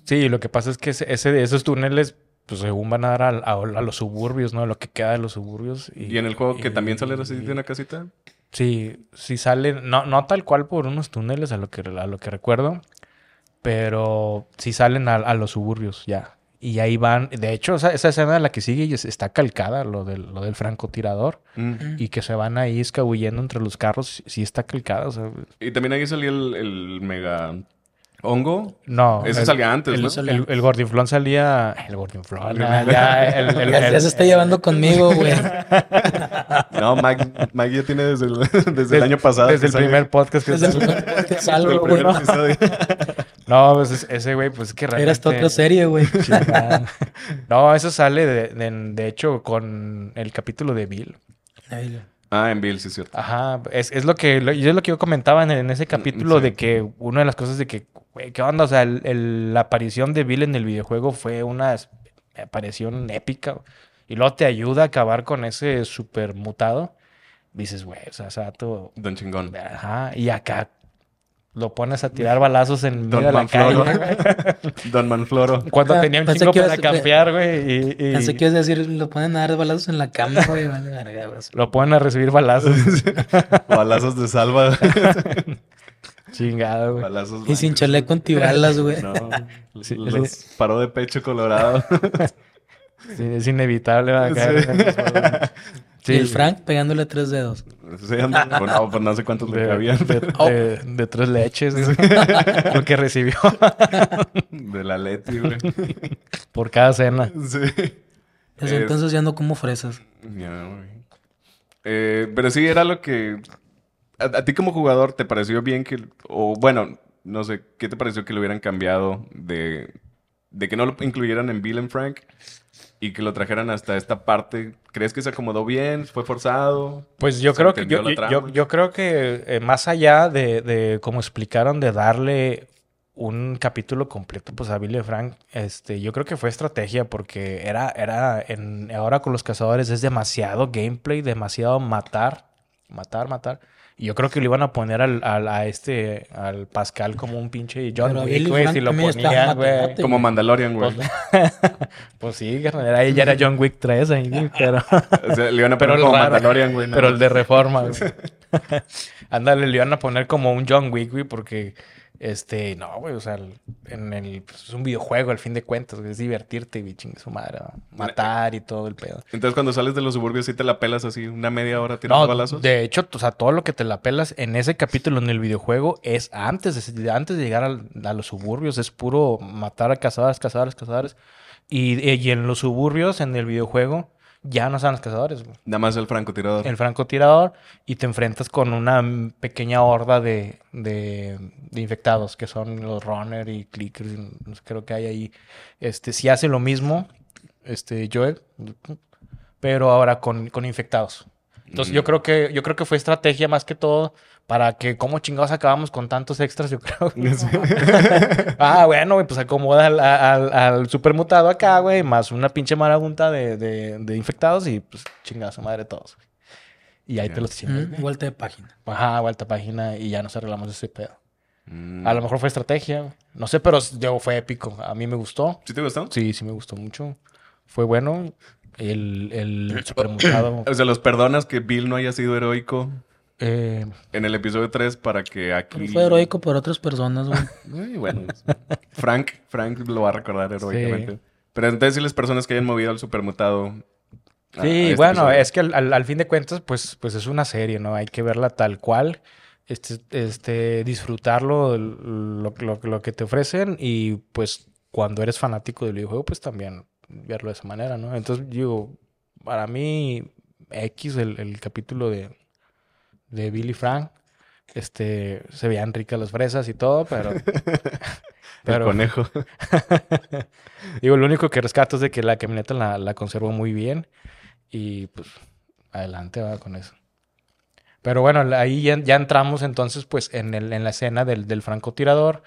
Sí, lo que pasa es que ese, ese- esos túneles, pues según van a dar a, a- a los suburbios, ¿no? Lo que queda de los suburbios. Y, Y en el juego que y- también salen así de una casita. Sí, sí salen, no, no tal cual por unos túneles a lo que, a lo que recuerdo, pero sí salen a, a los suburbios ya. Y ahí van, de hecho, esa, esa escena de la que sigue es- está calcada, lo del, lo del francotirador, Mm. y que se van ahí escabullendo entre los carros, sí está calcada, o sea, Y también ahí salía el, el mega ¿Hongo? No. Ese el- salía antes, el, ¿no? El, el Gordinflón salía. El Gordinflón. ya, ya, el, el- Ya, el- ya se está llevando conmigo, güey. No, Mike, Mike ya tiene desde el, desde el des- año pasado. Desde el primer podcast que Desde el primer podcast desde el güey. No, pues es- ese güey, pues es que realmente... Era esta otra serie, güey. No, eso sale de, de, de hecho con el capítulo de Bill. Ay, Ah, en Bill, sí es cierto. Ajá, es, es lo que lo- yo es lo que yo comentaba en, en ese capítulo sí. de que una de las cosas de que, güey, ¿qué onda? O sea, el- el- la aparición de Bill en el videojuego fue una aparición épica. Y luego te ayuda a acabar con ese super mutado. Dices, güey, o sea, ese vato- Don Chingón. Ajá, y acá lo pones a tirar balazos en Don medio de la Manfloro. calle. güey. Don Manfloro. Cuando Ah, tenía un pensé chingo que para ibas- campear, güey. Y, y Pensé que ibas a decir, lo ponen a dar balazos en la cama, güey. Lo ponen a recibir balazos. Balazos de salva. Chingado, güey. Balazos Y sin chaleco antibalas, güey. No, Sí, los sí. paró de pecho colorado. Sí, es inevitable ¿verdad? caer. Sí. Y el Frank pegándole tres dedos. Sí, anda- pues no, pues no sé cuántos le De, cabían. de- de- de tres leches. güey. Lo que recibió De la Leti, güey. por cada cena. Sí. Desde Es- entonces ya no como fresas. Ya, güey. Eh, pero sí, era lo que... A, a ti como jugador, ¿te pareció bien que... O bueno, no sé, ¿qué te pareció que lo hubieran cambiado de... De que no lo incluyeran en Bill and Frank y que lo trajeran hasta esta parte? ¿Crees que se acomodó bien? ¿Fue forzado? Pues yo ¿Se creo que yo, creo que eh, más allá de, de como explicaron de darle un capítulo completo pues a Billy Frank, este, yo creo que fue estrategia porque era, era en, ahora con los cazadores es demasiado gameplay, demasiado matar, matar, matar. Yo creo que lo iban a poner al, al- a este, al Pascal como un pinche John Pero Wick, güey, si lo ponían, güey. Como Mandalorian, güey. Pues, pues sí, carnal, era, ella era John Wick 3 ahí, güey, pero... O sea, le iban a poner el como raro. Mandalorian, güey. ¿no? Pero el de reforma, güey. Ándale, le iban a poner como un John Wick, güey, porque, este, no, güey, o sea, en el, pues, es un videojuego al fin de cuentas, güey, es divertirte, chingue su madre, ¿va? matar y todo el pedo. Entonces cuando sales de los suburbios sí te la pelas así una media hora tirando No, balazos. de hecho, o sea, todo lo que te la pelas en ese capítulo en el videojuego es antes de, antes de llegar al- a los suburbios, es puro matar a cazadores, cazadores, cazadores. Y, y en los suburbios, en el videojuego, ya no están los cazadores, güey. Nada más el francotirador. el francotirador y te enfrentas con una pequeña horda de, de, de infectados que son los runner y clickers, y no sé, creo que hay ahí. Este, sí hace lo mismo, este, Joel, pero ahora con, con infectados. Entonces yo Mm. creo que yo creo que fue estrategia más que todo para que cómo chingados acabamos con tantos extras, yo creo. ah, bueno, güey, pues acomoda al, al, al supermutado acá, güey, más una pinche marabunta de, de, de infectados y pues chingada su madre todos. güey. Y ahí te los chingas. Mm, vuelta de página. Ajá, vuelta a página y ya nos arreglamos ese pedo. Mm. A lo mejor fue estrategia, güey. no sé, pero yo fue épico. A mí me gustó. ¿Sí te gustó? Sí, sí me gustó mucho. Fue bueno. El, el supermutado. O sea, los perdonas que Bill no haya sido heroico eh, en el episodio 3 para que aquí... Fue heroico por otras personas, güey. Ay, bueno, Frank, Frank lo va a recordar heroicamente. Pero entonces si las personas que hayan movido al supermutado... a- a Sí, este bueno, episodio. es que al, al- al fin de cuentas, pues, pues es una serie, ¿no? Hay que verla tal cual, este, este, disfrutarlo, lo, lo- lo que te ofrecen y pues cuando eres fanático del videojuego, pues también verlo de esa manera, ¿no? Entonces, digo, para mí, X, el, el capítulo de, de Billy Frank, este, se veían ricas las fresas y todo, pero... El conejo. Digo, lo único que rescato es de que la camioneta la, la conservó muy bien. Y pues, adelante va con eso. Pero bueno, ahí ya, ya entramos entonces, pues, en, el, en la escena del, del francotirador.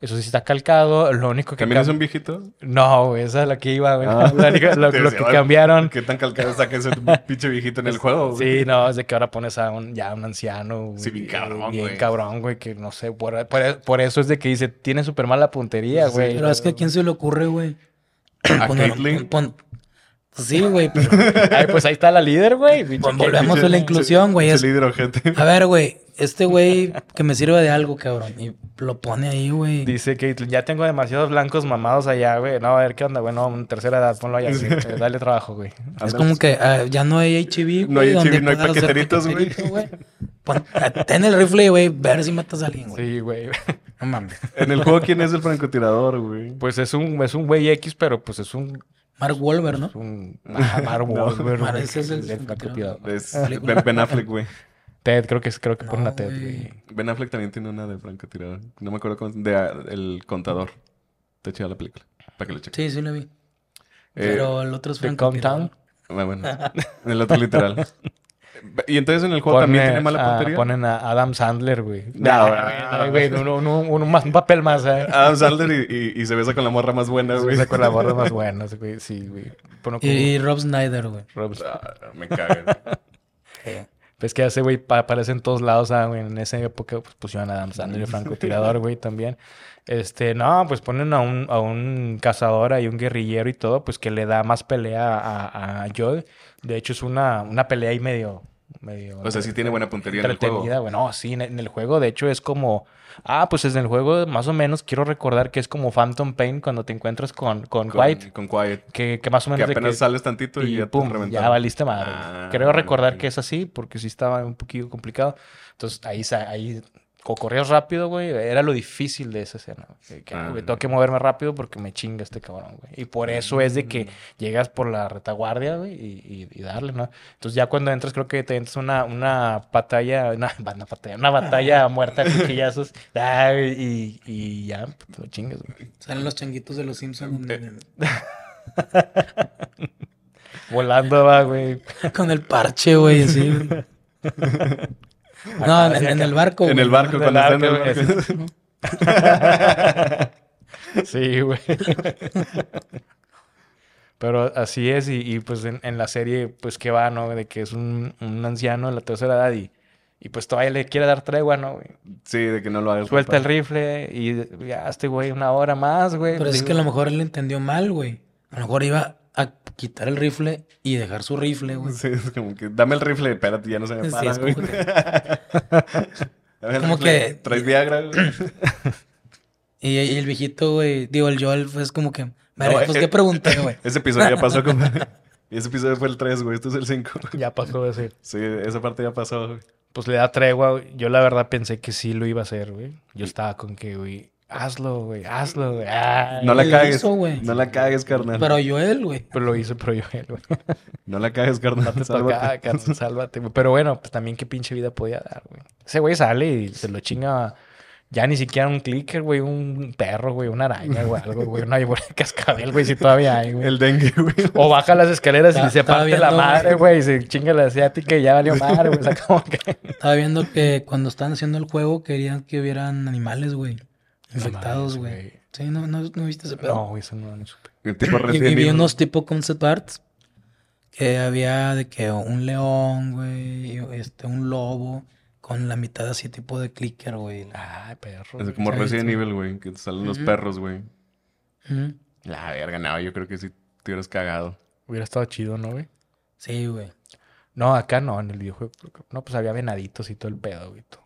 Eso sí está calcado. Lo único que... ¿También es un viejito? No, güey, esa es la que iba, güey. Ah. Lo, que "Ay, cambiaron. ¿Qué tan calcado está que ese pinche viejito en el juego? güey?" Sí, no, es de que ahora pones a un, ya un anciano. Sí, bien eh, cabrón, Bien güey. cabrón, güey, que no sé, por, por- por eso es de que dice, tiene súper mala puntería, Sí, güey. Pero es que a quién se le ocurre, güey. ¿A Caitlyn? pon- Pues sí, güey, pero Ay, pues ahí está la líder, güey. Volvemos a la inclusión, güey. es- líder ojete. A ver, güey, este güey que me sirve de algo, cabrón. Y lo pone ahí, güey. Dice Caitlyn, ya tengo demasiados blancos mamados allá, güey. No, a ver qué onda, güey. No, en tercera edad, ponlo allá. güey. Eh, Dale trabajo, güey. Es como que ah, ya no hay HIV, güey. No hay donde HIV, no hay paqueteritos, güey. Pon- ten el rifle, güey, ver si matas a alguien, güey. Sí, güey. No mames. En el juego, ¿quién es el francotirador, güey? Pues es un, es un güey X, pero pues es un... Mark Wahlberg, ¿no? es un ah, Mark Wahlberg, güey, ese es el. Es película. Ben, Ben Affleck, güey. Ted, creo que es, creo que No, ponen a Ted, güey. Ben Affleck también tiene una de francotirador. No me acuerdo cómo... De ah, El Contador. Te chida la película. Para que lo cheques. Sí, sí lo vi. Eh, Pero el otro es francotirador. Ah, bueno. En el otro literal. Y entonces en el juego también tiene mala a- puntería. ponen a Adam Sandler, güey. No, güey, un papel más, ¿eh? Adam Sandler y, y- y se besa con la morra más buena, güey. Se con las borras más buenas, güey. Sí, güey. Y, y Rob Snyder, güey. como- Ah, me caga. Pues que ese güey pa- aparece en todos lados, ah, güey. En esa época pues, pusieron a Adam Sandler, francotirador, güey, también. Este, no, pues ponen a un, a un cazador y un guerrillero y todo, pues que le da más pelea a, a Joel. De hecho, es una, una pelea ahí medio, medio... O sea, sí tiene buena puntería en el juego. entretenida, güey. No, sí, en, el juego, de hecho, es como. Ah, pues en el juego, más o menos, quiero recordar que es como Phantom Pain cuando te encuentras con, con, Con, White. Con Quiet. Que, que más o menos. apenas que- sales tantito y, y ya pum, ya valiste madre. Ah, Creo recordar que es así, porque sí estaba un poquito complicado. Entonces ahí, ahí o corrías rápido, güey. Era lo difícil de esa escena. güey, Que, que, Ah. güey, tengo que moverme rápido porque me chinga este cabrón, güey. Y por eso es de que llegas por la retaguardia, güey, y, y- y darle, ¿no? Entonces ya cuando entras, creo que te entras una, una batalla, una, una batalla, una batalla muerta a cuchillazos. ah, y, y ya, pues, lo chingas, güey. Salen los changuitos de los Simpsons. Volando, va, güey. con el parche, güey, así. No, en, en el barco. En güey. el barco, En cuando el está en el barco. Sí, güey. Pero así es, y, y, pues en, en la serie, pues que va, ¿no? De que es un, un anciano de la tercera edad y, y pues todavía le quiere dar tregua, ¿no? güey? Sí, de que no lo hagas. Suelta el rifle y ya este güey una hora más, güey. Pero es que a lo mejor él entendió mal, güey. A lo mejor iba quitar el rifle y dejar su rifle, güey. Sí, es como que dame el rifle, espérate, ya no se me Sí, para, es güey. como que- Dame el como rifle. que- Traes Viagra, güey. Y, y el viejito, güey, digo, el Joel, pues como que, No, "Verga, pues eh, qué pregunté, güey. Ese episodio ya pasó. Y ese episodio fue el 3, güey. Este es el 5. Ya pasó de ser. Sí, esa parte ya pasó, güey. Pues le da tregua. güey. Yo la verdad pensé que sí lo iba a hacer, güey. Yo estaba con que, güey, hazlo, güey, hazlo, güey. No la cagues. hizo, güey. no la cagues, carnal. Pero Joel, güey. Pero lo hizo, pero yo, güey. No la cagues, carnal. No te Sálvate. tocaba, carnal, sálvate, güey. Pero bueno, pues también qué pinche vida podía dar, güey. Ese güey sale y se lo chinga ya ni siquiera un clicker, güey, un perro, güey, una araña, güey, algo, güey, una víbora de cascabel, güey, si todavía hay, güey. El dengue, güey. O baja las escaleras y se parte la madre, güey. güey, y se chinga la asiática y ya valió madre, güey. O sea, como que... Estaba viendo que cuando estaban haciendo el juego querían que hubieran animales, güey. Infectados, güey. Sí, no, no, no viste ese pedo. No, güey, eso no, no supe. El tipo Y, Resident y vi unos tipo concept arts que había de que un león, güey, y este, un lobo con la mitad así tipo de clicker, güey. Ay, perro. Es como Resident sí. Evil, güey. Que te salen los perros, güey. Ujú. La verga, no. Yo creo que sí te hubieras cagado. Hubiera estado chido, ¿no, güey? Sí, güey. No, acá no, en el videojuego. No, pues había venaditos y todo el pedo, güey. todo.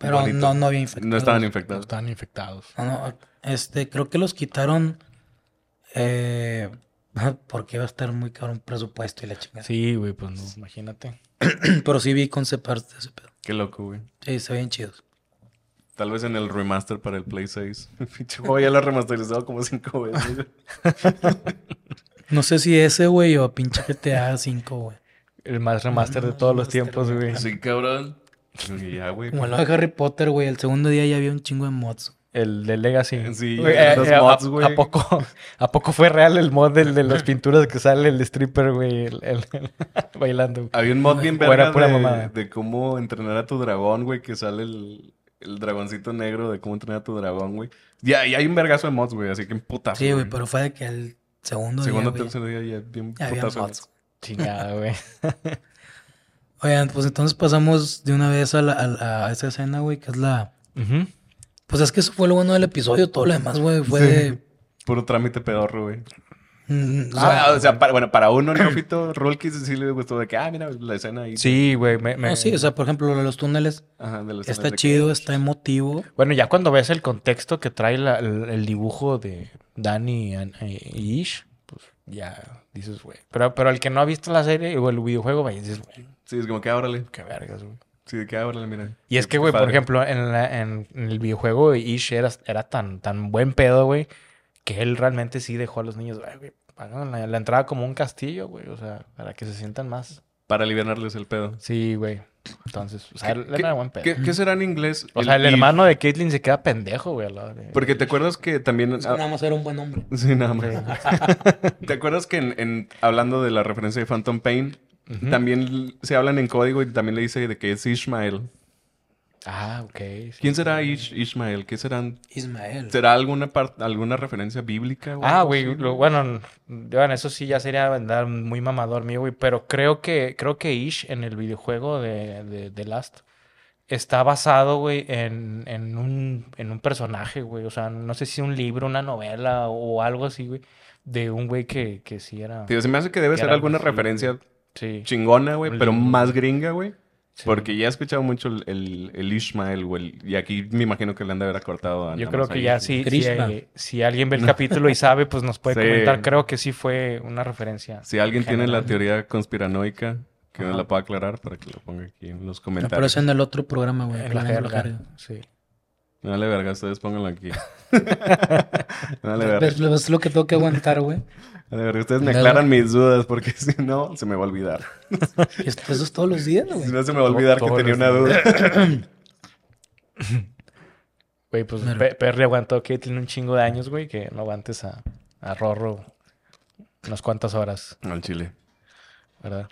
Pero no, no había infectados. No estaban No infectados. estaban infectados. No, no, este, creo que los quitaron eh, porque iba a estar muy caro un presupuesto y la chingada. Sí, güey, pues no, imagínate. Pero sí vi arts de ese pedo. Qué loco, güey. Sí, se ven chidos. Tal vez en el remaster para el Play 6. Pinche juego ya lo he remasterizado como cinco veces. No sé si ese, güey, o pinche GTA 5, güey. El más remaster de todos los tiempos, güey. Sí, cabrón. Y ya, güey. Como lo de Harry Potter, güey. El segundo día ya había un chingo de mods. El de Legacy. Sí, Güey, los a- mods, a- güey. ¿a, poco, ¿A poco fue real el mod del de las pinturas que sale el stripper, güey? El, el- el- bailando. Había un mod bien verga de, cómo entrenar a tu dragón, güey, que sale el, el dragoncito negro de cómo entrenar a tu dragón, güey. Ya, y hay un vergazo de mods, güey, así que en putazo. Sí, güey, pero fue de que el segundo, Segundo, día, güey, tercer día ya bien putazo. mods. Chingada, güey. Oigan, pues entonces pasamos de una vez a, la- a esa escena, güey, que es la... Pues es que eso fue lo bueno del episodio. Todo lo demás, güey, fue Sí. de... Puro trámite pedorro, güey. Mm, o sea, Ah, o sea, para, bueno, para uno neófito, Rolkis sí le gustó de que, ah, mira, la escena ahí. Sí, güey. Me, me- no, sí, o sea, por ejemplo, lo de los túneles Ajá, de escena está que- chido, está emotivo. Bueno, ya cuando ves el contexto que trae la- el, el dibujo de Danny and- y Ish, pues ya dices, güey. Pero, pero el que no ha visto la serie o el videojuego, güey, dices, güey, Sí, es como que, órale. qué vergas, güey. Sí, de que ahora mira. Y es que, güey, por ejemplo, en, la- en, en el videojuego Ish era, era tan, tan buen pedo, güey, que él realmente sí dejó a los niños, "Ay, güey, la, la entrada como un castillo, güey, o sea, para que se sientan más. Para aliviarles el pedo. Sí, güey. Entonces, o sea, ¿Qué- él era buen pedo. ¿Qué, qué será en inglés? O sea, el hermano de Caitlyn se queda pendejo, güey. Porque te acuerdas que también... Es que nada más era un buen hombre. Sí, nada más. ¿Te acuerdas que en, en- hablando de la referencia de Phantom Pain, También se hablan en código y también le dice de que es Ishmael? Ah, ok. sí. ¿Quién será Ish- Ishmael? ¿Qué serán? Ismael. ¿Será alguna alguna referencia bíblica? o Ah, güey, bueno, eso sí ya sería andar muy mamador mío, güey, pero creo que, creo que Ish en el videojuego de, de, de Last está basado, güey, en, en un, en un personaje, güey, o sea, no sé si un libro, una novela o algo así, güey, de un güey que, que sí era... Tío, se me hace que debe Que ser alguna así, referencia Sí. chingona, güey, pero más gringa, güey. sí. Porque ya he escuchado mucho el, el, el Ishmael, güey. Y aquí me imagino que le han de haber cortado a Yo creo que ahí. ya sí, si, Krishna. eh, si alguien ve el capítulo y sabe, pues nos puede Sí. comentar. Creo que sí fue una referencia. Si alguien tiene la teoría conspiranoica, que la pueda aclarar para que lo ponga aquí en los Me comentarios. aparece en el otro programa, güey. En la jerga. Sí. Dale verga, ustedes pónganlo aquí. dale verga. ¿Ves, ves lo que tengo que aguantar, güey? Dale verga. Ustedes me aclaran mis dudas porque si no, se me va a olvidar. Esto- Eso es todos los días, Si güey. no, se me va a olvidar que tenía una duda. Güey, pues. Pe- Perry aguantó que tiene un chingo de años, güey, que no aguantes a, a Rorro unas cuantas horas, Al chile. ¿verdad?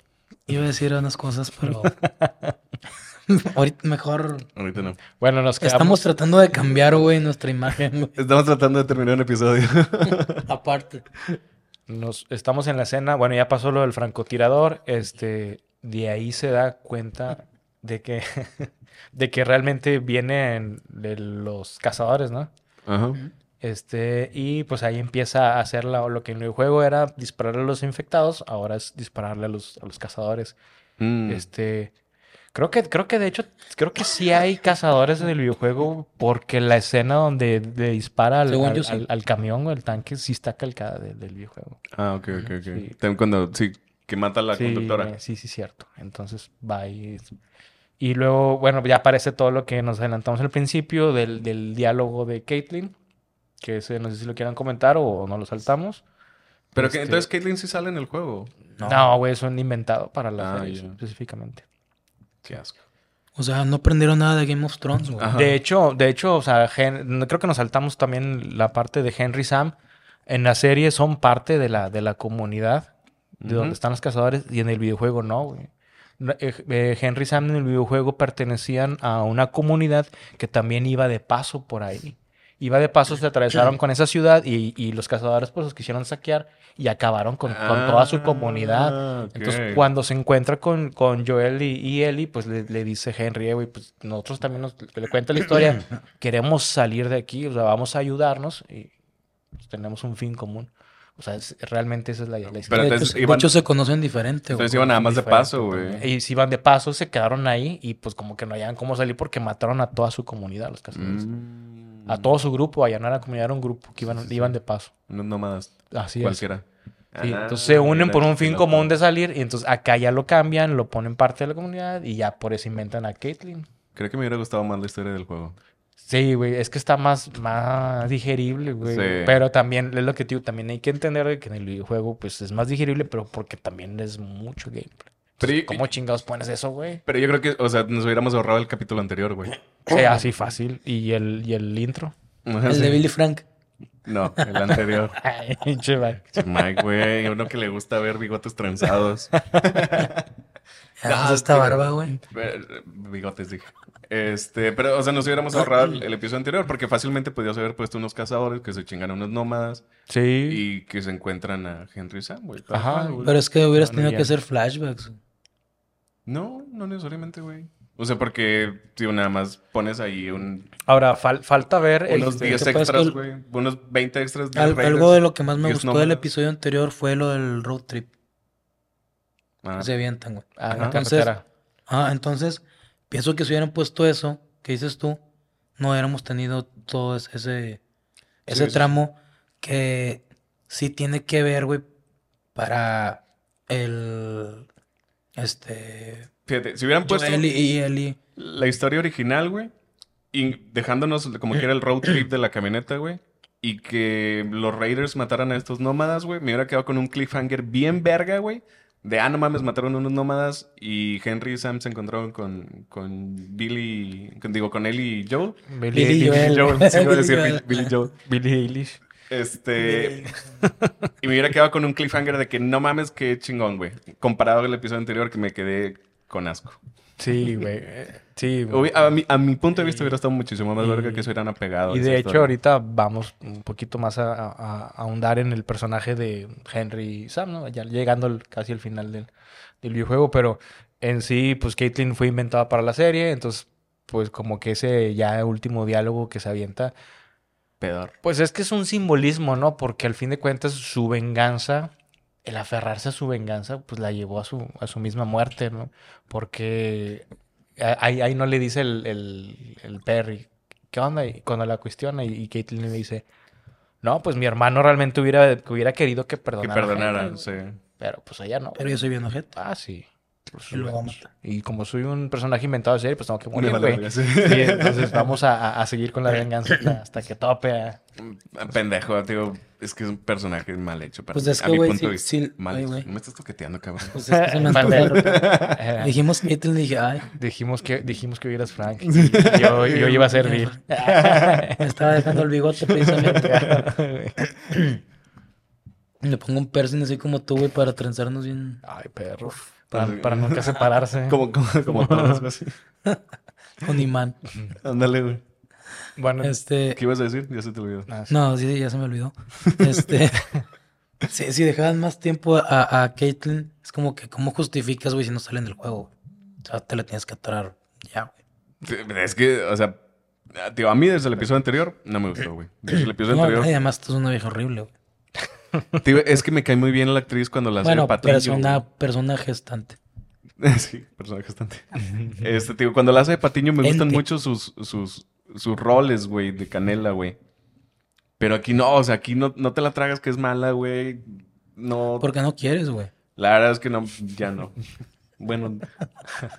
Iba a decir unas cosas, pero. Ahorita mejor. Ahorita no. Bueno, nos quedamos... Estamos tratando de cambiar, güey, nuestra imagen, güey. Estamos tratando de terminar un episodio. Aparte. Nos, estamos en la escena, bueno, ya pasó lo del francotirador, este, de ahí se da cuenta de que, de que realmente vienen de los cazadores, ¿no? Ajá. Este, y pues ahí empieza a hacer la- lo que en el juego era dispararle a los infectados, ahora es dispararle a los, a los cazadores. Mm. Este, creo que, creo que de hecho, creo que sí hay cazadores en el videojuego porque la escena donde le dispara al, al- yo, sí. al- al camión o el tanque sí está calcada de- del videojuego. Ah, ok, ok, ok. Sí. Cuando, sí, que mata a la sí, conductora. eh, Sí, sí, cierto. Entonces va y... Y luego, bueno, ya aparece todo lo que nos adelantamos al principio del, del diálogo de Caitlyn, que ese no sé si lo quieran comentar o no lo saltamos. Pero que Este- entonces Caitlyn sí sale en el juego. No, güey, son inventado para la Ah, serie específicamente. Qué asco. O sea, no aprendieron nada de Game of Thrones, güey. De hecho, de hecho, o sea, creo que nos saltamos también la parte de Henry Sam. En la serie son parte de la, de la comunidad de donde están los cazadores y en el videojuego no, güey. Eh, eh, Henry Sam en el videojuego pertenecían a una comunidad que también iba de paso por ahí. Iba de paso, se atravesaron con esa ciudad y, y los cazadores pues los quisieron saquear y acabaron con, con toda su comunidad. Ah, ok. Entonces, cuando se encuentra con, con Joel y, y Ellie, pues le, le dice Henry, "Eh, güey, pues nosotros también nos, le cuenta la historia, queremos salir de aquí, o sea, vamos a ayudarnos y pues, tenemos un fin común. O sea, es- realmente esa es la, la Pero historia. de, entonces hecho, de iban- hecho, se conocen diferente, güey. Entonces iban nada más de paso, güey. Y si iban de paso, se quedaron ahí y pues como que no hallaban cómo salir porque mataron a toda su comunidad, los cazadores. Mm. A todo su grupo, allá no era comunidad, era un grupo que iban, Sí, sí, iban de paso. Unos nómadas. Así es. Cualquiera. Sí, Ah, entonces se unen por un fin común de salir y entonces acá ya lo cambian, lo ponen parte de la comunidad y ya por eso inventan a Caitlyn. Creo que me hubiera gustado más la historia del juego. Sí, güey, es que está más, más digerible, güey. Sí. Pero también, es lo que digo, también hay que entender de que en el videojuego pues es más digerible, pero porque también es mucho gameplay. Pero y- ¿Cómo chingados pones eso, güey? Pero yo creo que, o sea, nos hubiéramos ahorrado el capítulo anterior, güey. Sí, así fácil. ¿Y el, y el intro? Ajá, El sí. de Billy Frank. No, el anterior. Ay, pinche Mike. Güey. Uno que le gusta ver bigotes trenzados. No, pues, esta barba, güey. Bigotes, dije. Este, pero, o sea, nos hubiéramos ahorrado el, el episodio anterior porque fácilmente podías haber puesto unos cazadores que se chingan a unos nómadas Sí. y que se encuentran a Henry Sam, güey. Ajá, güey. Pero es que hubieras Bueno, tenido ya. que hacer flashbacks. No, no necesariamente, güey. O sea, porque, tío, nada más pones ahí un, Ahora, fal- falta ver... unos este, 10 ¿qué pasa? extras, güey. Unos 20 extras de Al- Raiders. algo de lo que más me gustó del episodio anterior fue lo del road trip. Ah, que se avientan, güey. Ah, en Ajá. la carretera. Ah, entonces, pienso que si hubieran puesto eso, que dices tú, no hubiéramos tenido todo es- ese, ese sí. tramo que sí tiene que ver, güey, para el, Este. Fíjate, si hubieran puesto Joel y Ellie. la historia original, güey, y dejándonos como que era el road trip de la camioneta, güey, y que los Raiders mataran a estos nómadas, güey, me hubiera quedado con un cliffhanger bien verga, güey. De, ah, no mames, mataron unos nómadas y Henry y Sam se encontraron con, con Billy, con- digo, con él y Joel. Billy, Billy Billy, Joel. Joel, sí, iba a decir Billy Billy, Billy Joel. Billy Eilish. Este. y me hubiera quedado con un cliffhanger de que no mames, qué chingón, güey. Comparado al episodio anterior que me quedé con asco. Sí, güey. Sí, güey. A mi, a mi punto de vista hubiera estado muchísimo más Y- verga que se hubieran apegado. Y de hecho, historia. ahorita vamos un poquito más a, a- a ahondar en el personaje de Henry y Sam, ¿no? Ya llegando al- casi al final del, del videojuego, pero en sí, pues Caitlyn fue inventada para la serie, entonces, pues como que ese ya último diálogo que se avienta, Pedor. pues es que es un simbolismo, ¿no? Porque al fin de cuentas su venganza, el aferrarse a su venganza, pues la llevó a su, a su misma muerte, ¿no? Porque ahí, ahí no le dice el, el, el Perry, ¿qué onda? Y cuando la cuestiona y, y Caitlyn le dice, no, pues mi hermano realmente hubiera, hubiera querido que Que perdonara. a perdonaran, sí. Pero pues ella no. Pero yo soy bien ojete. Ah, sí. Y como soy un personaje inventado de serie, pues tengo que morir, güey. sí. Entonces vamos a, a- a seguir con la venganza hasta, hasta que tope a... Pendejo, digo, es que es un personaje mal hecho. Para Pues es a que, mi güey, punto de sí- vista. sí, mal ay, hecho. me estás toqueteando, cabrón. Pues es que se me. Eh, Dijimos y dije, ay, Dijimos que, dijimos que hubieras Frank. y Yo, yo iba a ser Bill. me estaba dejando el bigote precisamente. Le pongo un piercing así como tú, güey, para trenzarnos bien. Ay, perro. Para, para nunca separarse. Como, como, como todos, güey. Con imán. Ándale, güey. Bueno, Este. ¿Qué ibas a decir? Ya se te olvidó. ah, sí. No, sí, ya se me olvidó. Este. si, si dejaban más tiempo a, a Caitlyn, es como que, ¿cómo justificas, güey, si no salen del juego? O sea, te la tienes que atorar ya, güey. Es que, o sea, tío, a mí desde el episodio anterior no me gustó, güey. Desde el episodio No, anterior. además tú eres una vieja horrible, güey. Tío, es que me cae muy bien la actriz cuando la hace Bueno, Patiño. persona, persona gestante. sí, personaje bastante. Este, tío, cuando la hace de Patiño me gustan mucho sus, sus, sus roles, güey, de canela, güey. Pero aquí no, o sea, aquí no, no te la tragas que es mala, güey. No. Porque no quieres, güey. La verdad es que no, ya no. Bueno,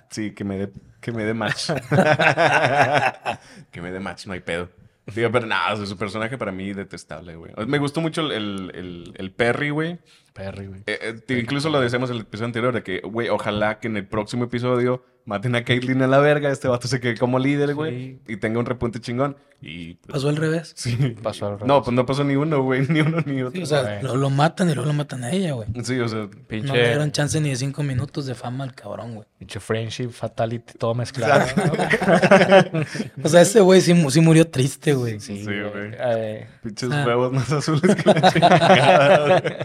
sí, que me dé, que me dé match. que me dé match, no hay pedo. Digo, pero nada, su personaje para mí detestable, güey. Me gustó mucho el, el, el- el Perry, güey. Perry, güey. Eh, eh, incluso lo decíamos en el episodio anterior, de que, güey, ojalá que en el próximo episodio maten a Caitlyn a la verga, este vato se quede como líder, güey, y tenga un repunte chingón. Y pues, Pasó al revés. sí. Pasó al revés. No, pues no pasó ni uno, güey, ni uno ni otro. Sí, o sea, lo, lo matan y luego lo matan a ella, güey. Sí, o sea, Pinche, No le dieron chance ni de cinco minutos de fama al cabrón, güey. pinche friendship, fatality, todo mezclado. O sea, ese güey sí, sí murió triste, güey. Sí, güey. Eh, pinches Ah. huevos más azules que la chingada, güey.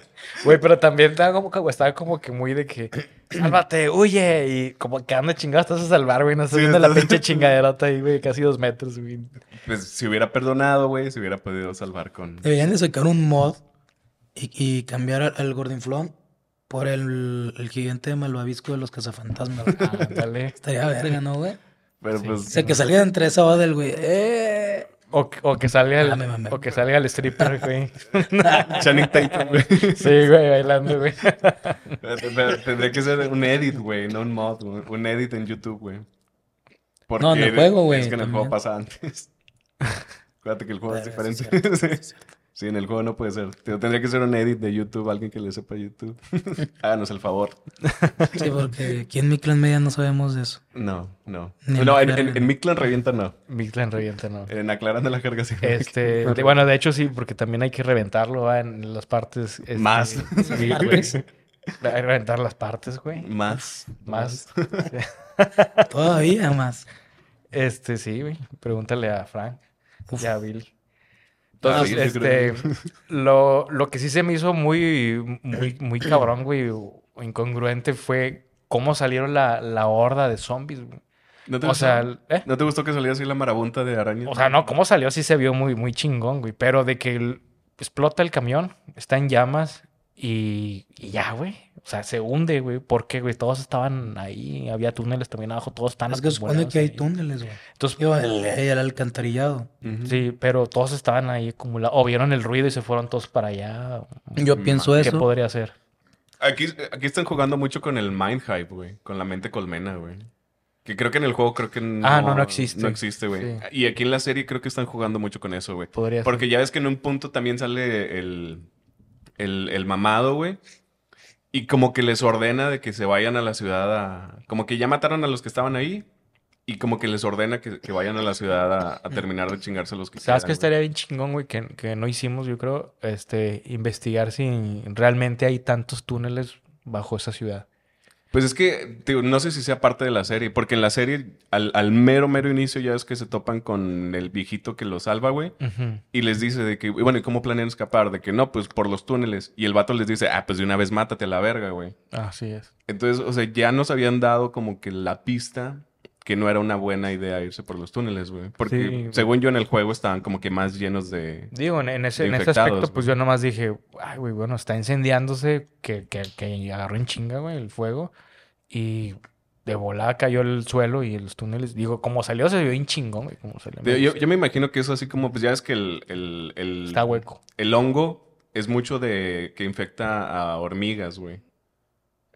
Güey, pero también estaba como estaba como que muy de que, sálvate, huye. Y como que anda chingado, estás a salvar, güey. No estás Sí, viendo la pinche chingaderota ahí, güey, casi dos metros, güey. Pues si hubiera perdonado, güey, se hubiera podido salvar con... Deberían de sacar un mod y, y cambiar al, al Gordinflón por el, el gigante malvavisco de los cazafantasmas. Ándale. Estaría verga, ¿no, güey? Pero Sí. O pues... sea, que salga entre esa del güey. ¡Eh! O, que- o que salga el, Ah, me mamé. o que salga el stripper, güey. Channing Tatum, güey. Sí, güey, bailando, güey. Pero Tendría que ser un edit, güey, no un mod, güey. Un edit en YouTube, güey. Porque No, en el juego, güey, Es que en el también. juego pasa antes. Acuérdate que el juego es Bueno, sí, diferente. cierto, Sí. Sí, en el juego no puede ser. Tendría que ser un edit de YouTube, alguien que le sepa YouTube. Háganos el favor. Sí, porque aquí en mi clan media no sabemos de eso. No, no. Ni no, en, en, en mi clan revienta no. Mictlan revienta, ¿no? En aclarando la carga sí. Este, de- bueno, de hecho sí, porque también hay que reventarlo ¿va? en las partes. este, Más. Sí, güey. ¿Partes? Hay que reventar las partes, güey. Más. Más. Todavía más. Este, sí, güey. Pregúntale a Frank Uf. y a Bill. Ah, Entonces, sí, yo este, lo, lo que sí se me hizo muy, muy, muy cabrón, güey, incongruente fue cómo salieron la, la horda de zombies, güey. ¿No te, O gustó? sea, ¿eh? ¿No te gustó que saliera así la marabunta de araña? O sea, no, cómo salió sí se vio muy, muy chingón, güey. Pero de que el- explota el camión, está en llamas y, y ya, güey. O sea, se hunde, güey. Porque, güey, todos estaban ahí. Había túneles también abajo, todos están Es que supone que hay ahí. túneles, güey. Entonces, Digo, el, el alcantarillado. Ujú. sí, pero todos estaban ahí acumulados. O vieron el ruido y se fueron todos para allá. Yo Mm, pienso ¿Qué eso. podría ser? Aquí, aquí están jugando mucho con el mind hype, güey. Con la mente colmena, güey. Que creo que en el juego creo que no, Ah, no, no existe. No existe, güey. Sí. Y aquí en la serie creo que están jugando mucho con eso, güey. Podría ser. Porque ya ves que en un punto también sale el, el, el mamado, güey. Y como que les ordena de que se vayan a la ciudad a... Como que ya mataron a los que estaban ahí. Y como que les ordena que, que vayan a la ciudad a, a terminar de chingarse los que ¿Sabes qué estaría bien chingón, güey? Que, que no hicimos, yo creo, este, investigar si realmente hay tantos túneles bajo esa ciudad. Pues es que, no sé si sea parte de la serie, porque en la serie, al, al mero, mero inicio, ya es que se topan con el viejito que lo salva, güey. Y les dice de que, bueno, ¿y cómo planean escapar? De que no, pues por los túneles. Y el vato les dice, ah, pues de una vez mátate a la verga, güey. Así es. Entonces, o sea, ya nos habían dado como que la pista que no era una buena idea irse por los túneles, güey. Porque Sí. según yo en el juego estaban como que más llenos de... Digo, en, ese, en ese aspecto, pues yo nomás dije, ay, güey, bueno, está incendiándose, que, que, que agarró en chinga, güey, el fuego. Y de volada cayó el suelo y los túneles. Digo, como salió, se vio bien chingón, güey, como salió. yo, yo me imagino que es así como, pues ya es que el... el, el- Está hueco. El hongo es mucho de que infecta a hormigas, güey.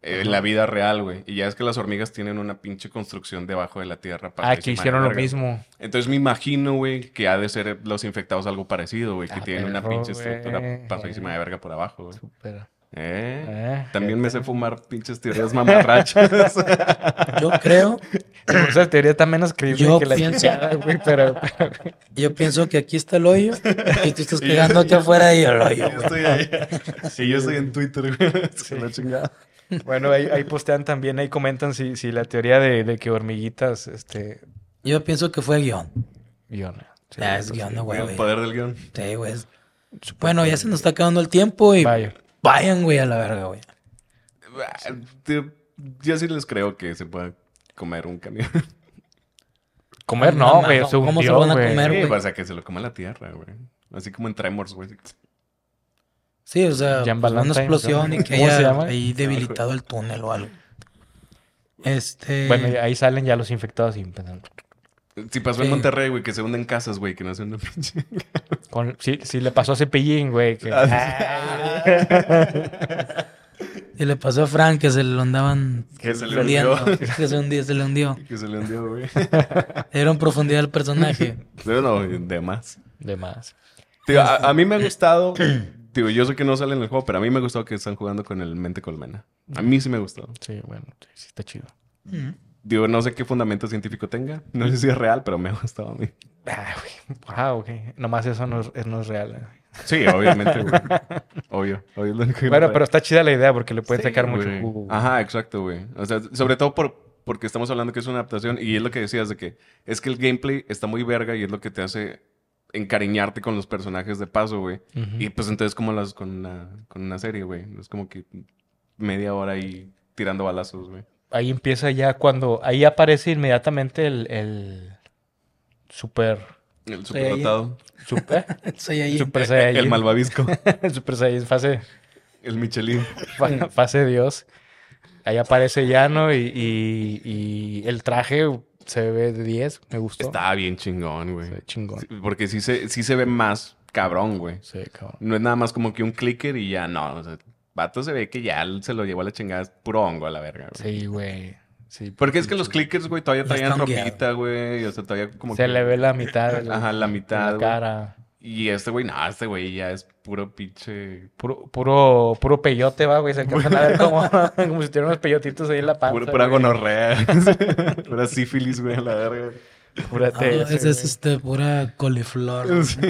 Eh, En la vida real, güey. Y ya es que las hormigas tienen una pinche construcción debajo de la tierra. Ah, que hicieron lo mismo. Entonces me imagino, güey, que ha de ser los infectados algo parecido, güey. Que Ah, tienen una perro, pinche estructura güey. pasadísima de verga por abajo, güey. Súper. ¿Eh? Eh, También me sé fumar pinches teorías mamarrachas. Yo creo, Esa teoría está menos creíble Yo que la pienso- chingada, güey, pero, pero- yo pienso que aquí está el hoyo y tú estás cagando aquí afuera y el hoyo, yo güey. estoy ahí. Sí, yo estoy en Twitter, güey. La chingada. Bueno, ahí, ahí postean también, ahí comentan si, si la teoría de, de que hormiguitas, este, Yo pienso que fue guion. guion. Sí, Ah, es sí. guion, no, güey. El güey. poder del guion. Sí, güey. Bueno, ya se nos está acabando el tiempo y Vaya. vayan, güey, a la verga, güey. Ah, Yo sí les creo que se pueda comer un camión. Comer No, no, no, güey, no, se ¿cómo se lo van a güey. comer? Sí, güey. o sea, que se lo coma la tierra, güey. Así como en Tremors, güey. Sí, o sea, pues, una explosión y que ¿Cómo se haya ahí debilitado el túnel o algo. Este. Bueno, ahí salen ya los infectados y empiezan Si pasó en. Monterrey, güey, que se hunden casas, güey, que no se hunden pinche. con- sí, sí le pasó a Cepillín, güey. que- Y le pasó a Frank que se lo andaban Que se le hundiendo. hundió. que se hundió, se le hundió. que se le hundió, güey. Le dieron profundidad al personaje. Pero no, de más. De más. Tío, a, a mí me ha gustado. Tío, yo sé que no sale en el juego, pero a mí me gustado que están jugando con el mente colmena. A mí sí me gustó. Sí, bueno, sí, está chido. Mm. Digo, no sé qué fundamento científico tenga. No sé si es real, pero me ha gustado a mí. Ah. Ah, ok. Nomás eso no es, no es real. eh. Sí, obviamente, güey. Obvio. obvio lo único que Bueno, no pero está chida la idea porque le puede Sí, sacar mucho jugo. güey. Ajá, exacto, güey. O sea, sobre todo por, porque estamos hablando que es una adaptación y es lo que decías de que es que el gameplay está muy verga y es lo que te hace encariñarte con los personajes de paso, güey. Y pues entonces como las con una, con una serie, güey. Es como que media hora ahí tirando balazos, güey. Ahí empieza ya cuando... Ahí aparece inmediatamente el... el super... El Sí, ahí- superdotado. Super... Soy ahí. super. El malvavisco. super Saiyajin, fase... el Michelin. fa- fase Dios. Ahí aparece Llano y, y, y el traje se ve de 10. Me gustó. Está bien chingón, güey. Se ve chingón. Sí, Porque sí se, sí se ve más cabrón, güey. Sí, cabrón. No es nada más como que un clicker y ya no. O sea, vato se ve que ya se lo llevó a la chingada. Es puro hongo a la verga, güey. Sí, güey. Sí, Porque es que los clickers, güey, todavía traían ropita, güey. O sea, todavía como se que... le ve la mitad. de Ajá, la mitad, la cara. Y este güey, no, este güey ya es puro pinche... Puro, puro, puro peyote, va, güey. Se alcanzan a ver como, como si tuvieran unos peyotitos ahí en la panza. Pura, pura gonorrea. pura sífilis, güey, a la verga. Pura Ah, ese es este, pura coliflor. Sí,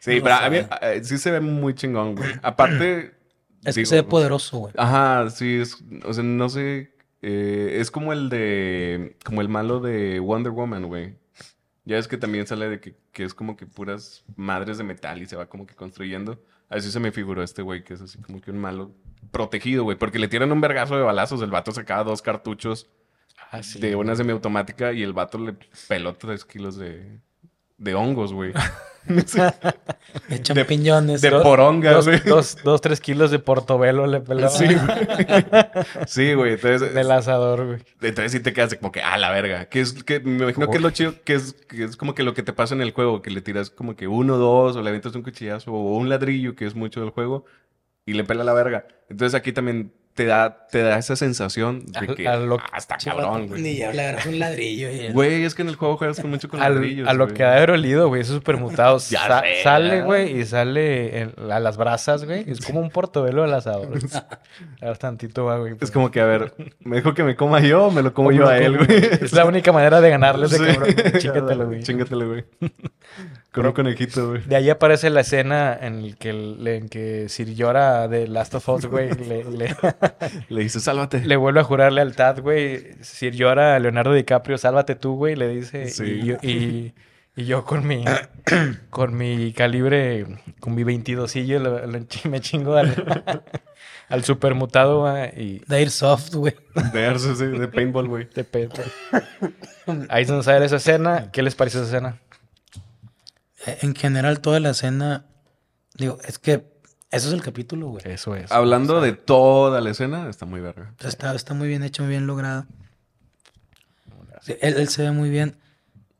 Sí, No pero a mí eh, sí se ve muy chingón, güey. Aparte... Es que se ve poderoso, güey. Ajá, sí, es... O sea, no sé... eh, es como el de... Como el malo de Wonder Woman, güey. Ya es que también sale de que, que es como que puras madres de metal y se va como que construyendo. Así se me figuró este güey, que es así como que un malo protegido, güey. Porque le tiran un vergazo de balazos. El vato sacaba dos cartuchos Ah, sí. de una semiautomática y el vato le peló tres kilos de, de hongos, güey. De champiñones. de ¿no? poronga, Dos, güey. dos, dos, tres kilos de portobelo le pelaba Sí, güey. Sí, güey. Entonces, del asador, güey. entonces sí te quedas como que, ah, la verga. Que es, que me imagino que es lo chido, que es, que es como que lo que te pasa en el juego, que le tiras como que uno, dos, o le aventas un cuchillazo, o un ladrillo, que es mucho del juego, y le pela la verga. Entonces aquí también te da, te da esa sensación de A- que a lo- está Chivato, cabrón, güey. Ni le agarras un ladrillo. y- Güey, es que en el juego juegas con mucho con Al- ladrillos, a lo güey. que ha de haber olido, güey, esos supermutados. Ya Sa- sé, sale, güey, y sale en- a las brasas, güey. Es como un portobelo al asador. a ver, tantito va, güey. Es como que, a ver, ¿me dijo que me coma yo o me lo como yo a él, güey? Es la única manera de ganarle a ese Sí. cabrón. Chingatelo, güey. Chingatelo, güey. Con un conejito, güey. De ahí aparece la escena en el que, en que Sir Llora de Last of Us, güey, le, le, Le dice, sálvate. le vuelve a jurar lealtad, güey. Sir Llora a Leonardo DiCaprio, sálvate tú, güey, le dice. Sí. Y, yo, y, y yo con mi con mi calibre, con mi 22 me chingo al, al supermutado, güey, y De Airsoft, güey. De Arce, sí, de paintball, güey. te peto. Ahí es donde sale esa escena. ¿Qué les parece esa escena? Eh, En general, toda la escena. Digo, es que eso es el capítulo, güey. Eso es. Hablando de toda la escena, está muy verga. Está, está muy bien hecho, muy bien logrado. Sí, Él, él se ve muy bien.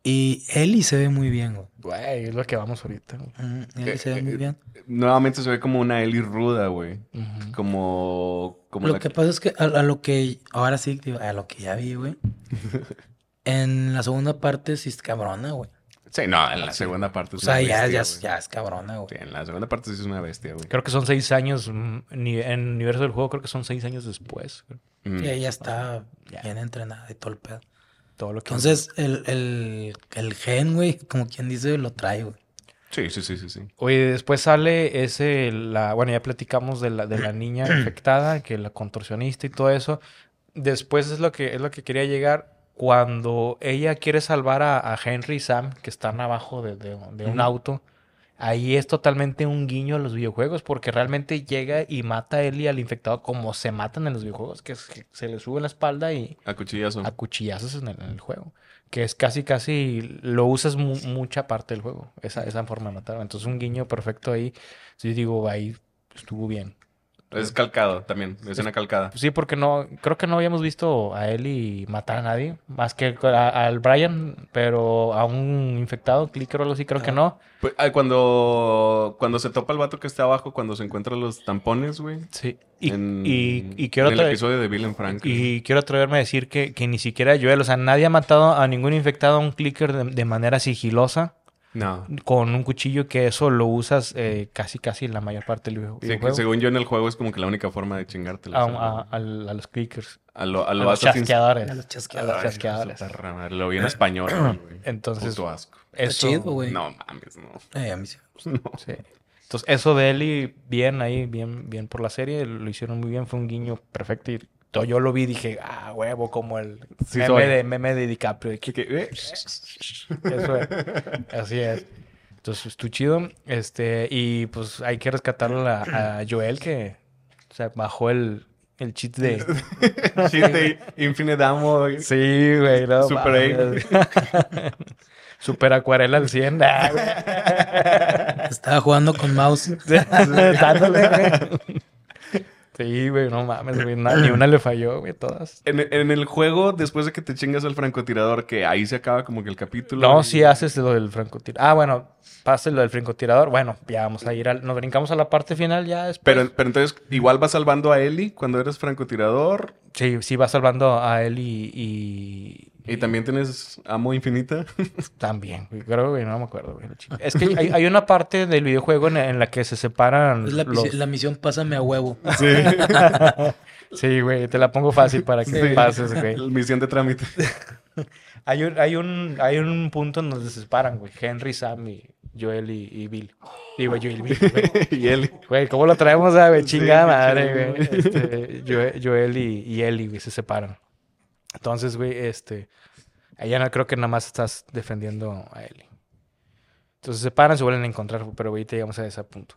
Y Ellie se ve muy bien, güey. Güey, es lo que vamos ahorita. güey. Mm, Ellie se ve muy bien. Nuevamente se ve como una Ellie ruda, güey. Como... como Lo la- que pasa es que a, a lo que. Ahora sí, digo, a lo que ya vi, güey. En la segunda parte sí es cabrona, güey. Sí, no, en la segunda parte O es sea, una ya, bestia, ya, ya es cabrona, güey. Sí, en la segunda parte sí es una bestia, güey. Creo que son seis años. mm, ni- En el universo del juego, creo que son seis años después. Mm. Sí, ella está bien entrenada y todo el pedo. Todo lo que. Entonces, el, el, el gen, güey, como quien dice, lo trae, güey. Sí, sí, sí, sí, sí. Oye, después sale ese. La, bueno, ya platicamos de la, de la niña infectada, que la contorsionista y todo eso. Después es lo que, es lo que quería llegar. Cuando ella quiere salvar a, a Henry y Sam, que están abajo de, de- de un auto, ahí es totalmente un guiño a los videojuegos, porque realmente llega y mata a él y al infectado como se matan en los videojuegos, que, es que se le sube la espalda y A cuchillazo. a cuchillazos en el, en el juego. Que es casi, casi, lo usas mu- mucha parte del juego, esa, esa forma de matar. Entonces un guiño perfecto ahí, sí digo, ahí estuvo bien. Es calcado también. Es una calcada. Pues sí, porque no, creo que no habíamos visto a Ellie matar a nadie, más que al Brian, pero a un infectado, clicker o algo así, creo que no. Pues, ah, cuando, cuando se topa el vato que está abajo, cuando se encuentran los tampones, güey. Sí. Y, en, y, y quiero en el episodio de Bill and Frank. Y quiero atreverme a decir que, que ni siquiera Joel, o sea, nadie ha matado a ningún infectado a un clicker de, de manera sigilosa No. con un cuchillo que eso lo usas eh, casi casi la mayor parte del video- Sí, que videojuego. según yo en el juego es como que la única forma de chingártelo. a, a- los clickers. a lo, a A lo los chasqueadores. A los chasqueadores. los chasqueadores. Su perra madre, Lo vi en español, güey. Entonces, Puto asco. eso, chido, güey. No mames, no. Eh, a mí sí. sí. Entonces, eso de Ellie, bien ahí, bien, bien por la serie, lo hicieron muy bien, fue un guiño perfecto. Y yo lo vi y dije, ah, huevo, como el Sí meme, soy. de, meme de DiCaprio. de que- eh, Eso es. Así es. Entonces, estuvo chido. Este, y pues hay que rescatarlo a, a Joel que o sea, bajó el, el cheat de. Shit de Infinite Ammo. Sí, güey. No, Super mames. Super acuarela al 100. Ah, güey. Estaba jugando con mouse. Dándole, güey. Sí, güey, no mames, güey. Ni una le falló, güey, todas. En, en el juego, después de que te chingas al francotirador, que ahí se acaba como que el capítulo. No, y- si haces lo del francotirador. Ah, bueno, pase lo del francotirador. Bueno, ya vamos a ir al. Nos brincamos a la parte final ya después. Pero, pero entonces, igual vas salvando a Ellie cuando eres francotirador. Sí, sí va salvando a él y, y, también tienes amo infinita. también, güey. Creo, güey, no me acuerdo, güey. Es que hay, hay una parte del videojuego en, en la que se separan Es la, los... la misión Pásame a huevo. Sí. Sí, güey, te la pongo fácil para que Sí. pases, güey. Misión de trámite. Hay un, hay, un, hay un punto en donde se separan, güey. Henry, Sam y Joel y, y Bill. Digo, Joel y Bill, güey. y Ellie. Güey, ¿cómo lo traemos a güey? Chingada madre, güey. güey. Este, Joel, Joel y, y Ellie, güey, se separan. Entonces, güey, este... Allá no creo que nada más estás defendiendo a Ellie. Entonces se separan, se vuelven a encontrar, pero ahorita llegamos a ese punto.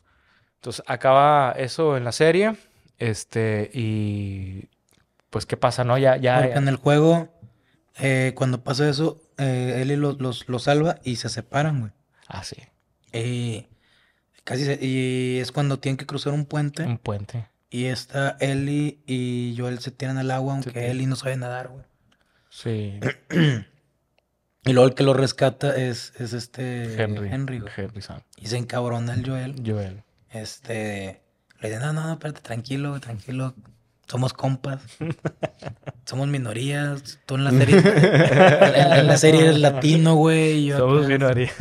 Entonces acaba eso en la serie. Este, y... Pues, ¿qué pasa, no? Ya, ya... Porque en el juego, eh, cuando pasa eso, eh, Ellie los, los, los salva y se separan, güey. Ah, sí. Y casi se- y es cuando tienen que cruzar un puente Un puente. Y está Ellie y Joel se tiran al agua, aunque tiran. Ellie no sabe nadar, güey. Sí. Y luego el que lo rescata es, es este Henry. Henry, güey. Henry Sam. Y se encabrona el Joel. Joel. Este, Le dicen, no, no, espérate, tranquilo, güey, tranquilo. Somos compas. Somos minorías. Tú en la serie. en, en la serie eres latino, güey. yo Somos acá- minorías.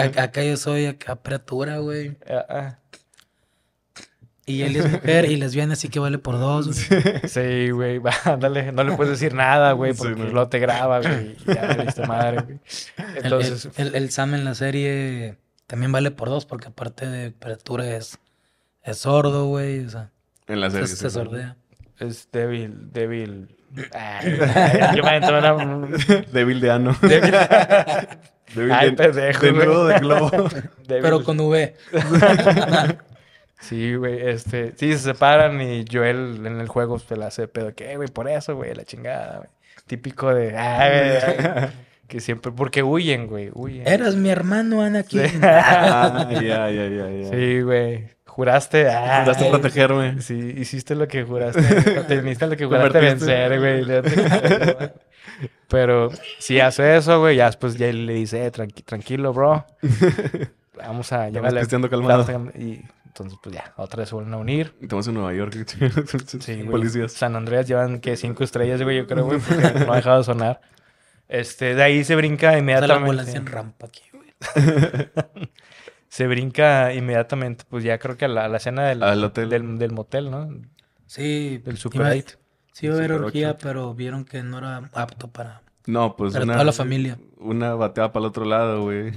Acá, acá yo soy acá apertura, güey. Ah. Y él es mujer y lesbiana, así que vale por dos. güey. Sí, güey, va, ándale, no le puedes decir nada, güey, Sí, porque luego te graba, güey, y ya valiste madre, güey. El- Entonces, el, el- el Sam en la serie también vale por dos, porque aparte de apertura es, es sordo, güey. O sea, En la se, serie. se sí. sordea. es débil, débil. Ay, yo me aventé una... Débil de ano. Débil, Débil Ay, de, pendejo, de nudo de globo. débil. Pero con V. Sí, güey, este... Sí, se separan y Joel en el juego se la hace pedo. que, "Eh, güey? Por eso, güey, la chingada, güey. Típico de... Ay, güey, ay, que siempre... Porque huyen, güey, huyen. Eras mi hermano, Anakin. Sí. Ah, ya, ya, ya, ya. Sí, güey. Juraste. ah, Juraste protegerme. Sí, hiciste lo que juraste. Teniste lo que juraste vencer, güey. Pero si hace eso, güey, ya después ya le dice, eh, tranqui- tranquilo, bro. Vamos a llevarle. pisteando calmado. Y entonces, pues ya, otra vez se vuelven a unir. Estamos en Nueva York. Sí, güey. Policías. San Andreas llevan que cinco estrellas, güey, yo creo, güey, porque no ha dejado de sonar. Este, de ahí se brinca Esa la ambulancia inmediatamente. en rampa aquí, güey. Se brinca inmediatamente, pues ya creo que a la, a la escena del, Al hotel. del, del motel, ¿no? Sí. Del Super iba- 8. Sí iba a haber orgía, pero vieron que no era apto para... No, pues Para una, toda la familia. una bateaba para el otro lado, güey.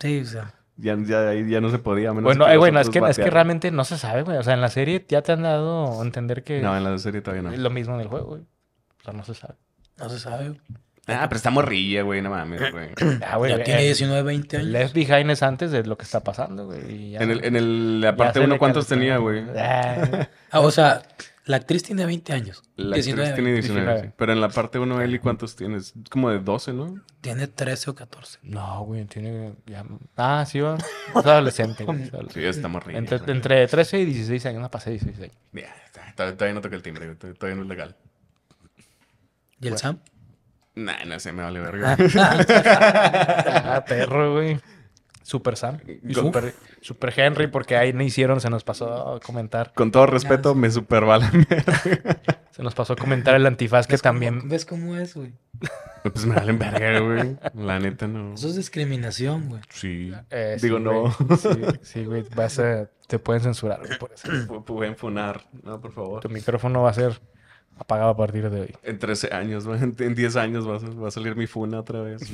Sí, o sea... ya, ya, ahí ya no se podía. a menos Bueno, que eh, bueno, es que, es que realmente no se sabe, güey. O sea, en la serie ya te han dado a entender que No, en la serie todavía es no. lo mismo en el juego, güey. O sea, no se sabe. No se sabe. güey. Ah, pero está morrilla, güey, no mames, güey. Ah, güey, Ya eh, tiene 19, 20 años. Left Behind es antes de lo que está pasando, güey. y ya- En el, en el, la parte se 1, le ¿cuántos tenía, güey? Ah, Ah, o sea, la actriz tiene 20 años. La 19, actriz tiene 19, 19. sí. Pero en la parte 1, Eli, ¿cuántos tienes? Como de 12, ¿no? Tiene 13 o 14. no, güey, tiene ya... Ah, sí, va. Es adolescente. güey, es adolescente. Sí, está morrilla. Entre, entre 13 y 16 años, no pasé 16 años. Ya, está, todavía no toca el timbre, güey, todavía todavía no es legal. ¿Y el Sam? Nah, no sé, me vale verga. Ah, perro, güey. Super Sam. Y Super, Super Henry, porque ahí no hicieron, se nos pasó a comentar. Con todo respeto, me supervalan. Se nos pasó a comentar el antifaz que también. ¿Ves cómo es, güey? pues me valen verga, güey. La neta, no. Eso es discriminación, güey. Sí. Eh, sí, Digo, no. güey. Sí, güey. Vas a- te pueden censurar güey, por eso. Pu- Pueden funar. No, por favor. Tu micrófono va a ser apagado a partir de hoy. En 13 años, güey, en en 10 años va a, va a salir mi funa otra vez.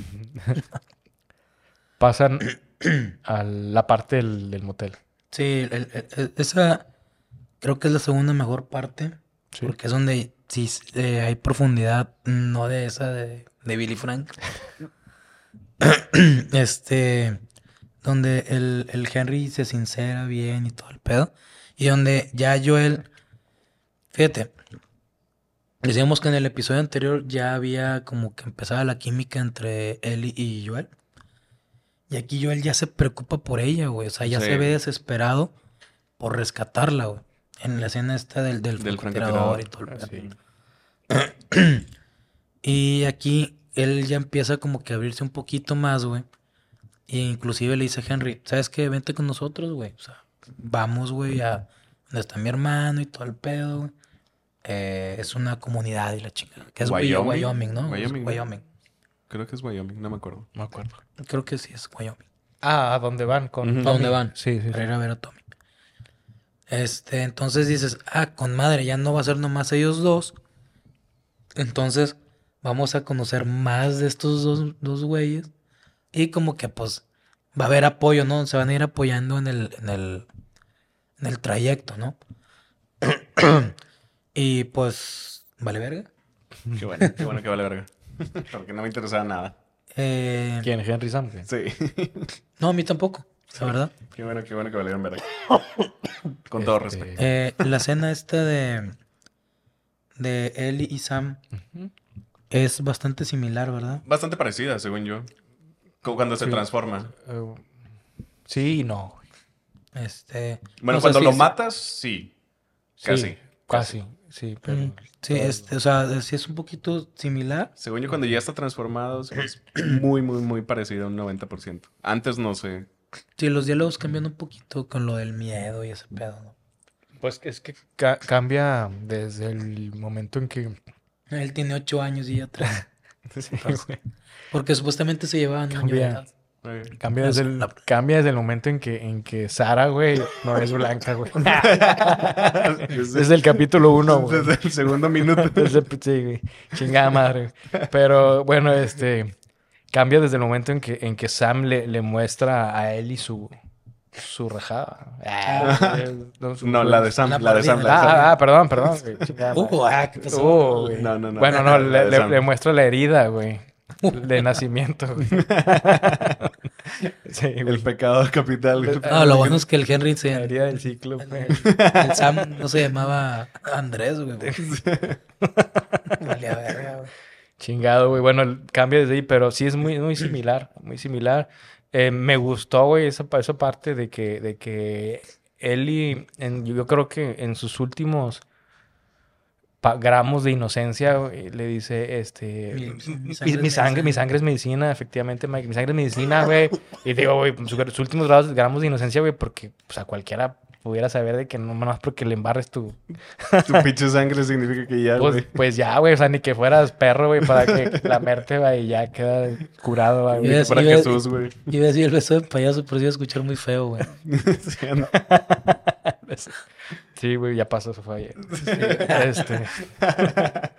Pasan a la parte del, del motel. Sí, el- esa creo que es la segunda mejor parte. Sí. Porque es donde sí eh, hay profundidad, no de esa de, de Billy Frank. este, donde el, el Henry se sincera bien y todo el pedo. Y donde ya Joel, fíjate, decíamos que en el episodio anterior ya había como que empezaba la química entre él y- y Joel. Y aquí Joel ya se preocupa por ella, güey. O sea, ya Sí. se ve desesperado por rescatarla, güey. En la escena esta del, del, Del francotirador y todo el pedo. Sí. Y aquí él ya empieza como que a abrirse un poquito más, güey. Y inclusive le dice a Henry, ¿sabes qué? Vente con nosotros, güey. O sea, vamos, güey, a donde está mi hermano y todo el pedo, güey. Eh, es una comunidad y la chingada. Que es Wyoming, Wyoming. ¿no? Es Wyoming, ¿no? Wyoming. Creo que es Wyoming, no me acuerdo. No me acuerdo. Creo que sí es Wyoming. Ah, ¿a dónde van? Con. ¿A dónde van? Sí, sí. Para sí. ir a ver a Tommy. Este, entonces dices, ah, con madre, ya no va a ser nomás ellos dos. Entonces, vamos a conocer más de estos dos, dos güeyes. Y como que pues va a haber apoyo, ¿no? Se van a ir apoyando en el, en el, en el trayecto, ¿no? y pues, vale verga. Qué bueno, qué bueno que vale verga. Porque no me interesaba nada. Eh, ¿Quién? Henry Sam. Sí. no, a mí tampoco, la verdad. Qué bueno, qué bueno que valieron verga. Con todo Este, respeto. Eh, la escena esta de, de Ellie y Sam es bastante similar, ¿verdad? Bastante parecida, según yo. Como Cuando se Sí. transforma. Eh, sí y no. Este. Bueno, o sea, cuando sí, lo sí. matas, sí. Casi. Sí, casi. Sí, pero. Mm, Sí, este, o sea, sí es un poquito similar. Según yo, cuando ya está transformado, es muy, muy, muy parecido a un 90%. Antes no sé. Sí, los diálogos cambian un poquito con lo del miedo y ese pedo, ¿no? Pues es que ca- cambia desde el momento en que... Él tiene ocho años y ya tres. Sí. Porque supuestamente se llevaban un año de. Cambia desde, el, cambia desde el momento en que, en que Sara, güey, no es blanca, güey. Desde el capítulo 1, güey. Desde el segundo minuto. Desde, sí, güey. Chingada madre. Pero bueno, este. Cambia desde el momento en que, en que Sam le, le muestra a Ellie su, su rajada. Ah, no, su- No, la de Sam, La la de Sam. la de Ah, Sam. ah, ah, perdón, perdón. güey. Uh, ah, ¿qué pasó? Uh, güey. No, no, no. Bueno, no, le, de le- le muestra la herida, güey. De nacimiento, güey. Sí, El pecado capital. güey. No, lo bueno es que el Henry La se... herida del ciclo. El Sam no se llamaba Andrés, güey. Valía verga, güey. Chingado, güey. Bueno, el- cambia desde ahí, pero sí es muy, muy similar, muy similar. Eh, me gustó, güey, esa, esa parte de que, de que en- yo creo que en sus últimos gramos de inocencia, güey, le dice, este, Mi- mi, mi sangre es mi sangre, mi medicina". sangre es medicina, efectivamente, Mike, mi sangre es medicina, güey. Y digo, güey, sus, últimos grados, gramos de inocencia, güey, porque, pues, a cualquiera pudiera saber de que no más porque le embarres tu, Tu pinche sangre significa que ya, pues, güey. pues ya, güey, o sea, ni que fueras perro, güey, para que lamerte, güey, y ya queda curado, güey. Y ves- Para iba- Jesús, güey. Iba a decir el beso de payaso, pero se iba a escuchar muy feo, güey. Sí, anda. Sí, güey, ya pasó, eso fue ayer. Este.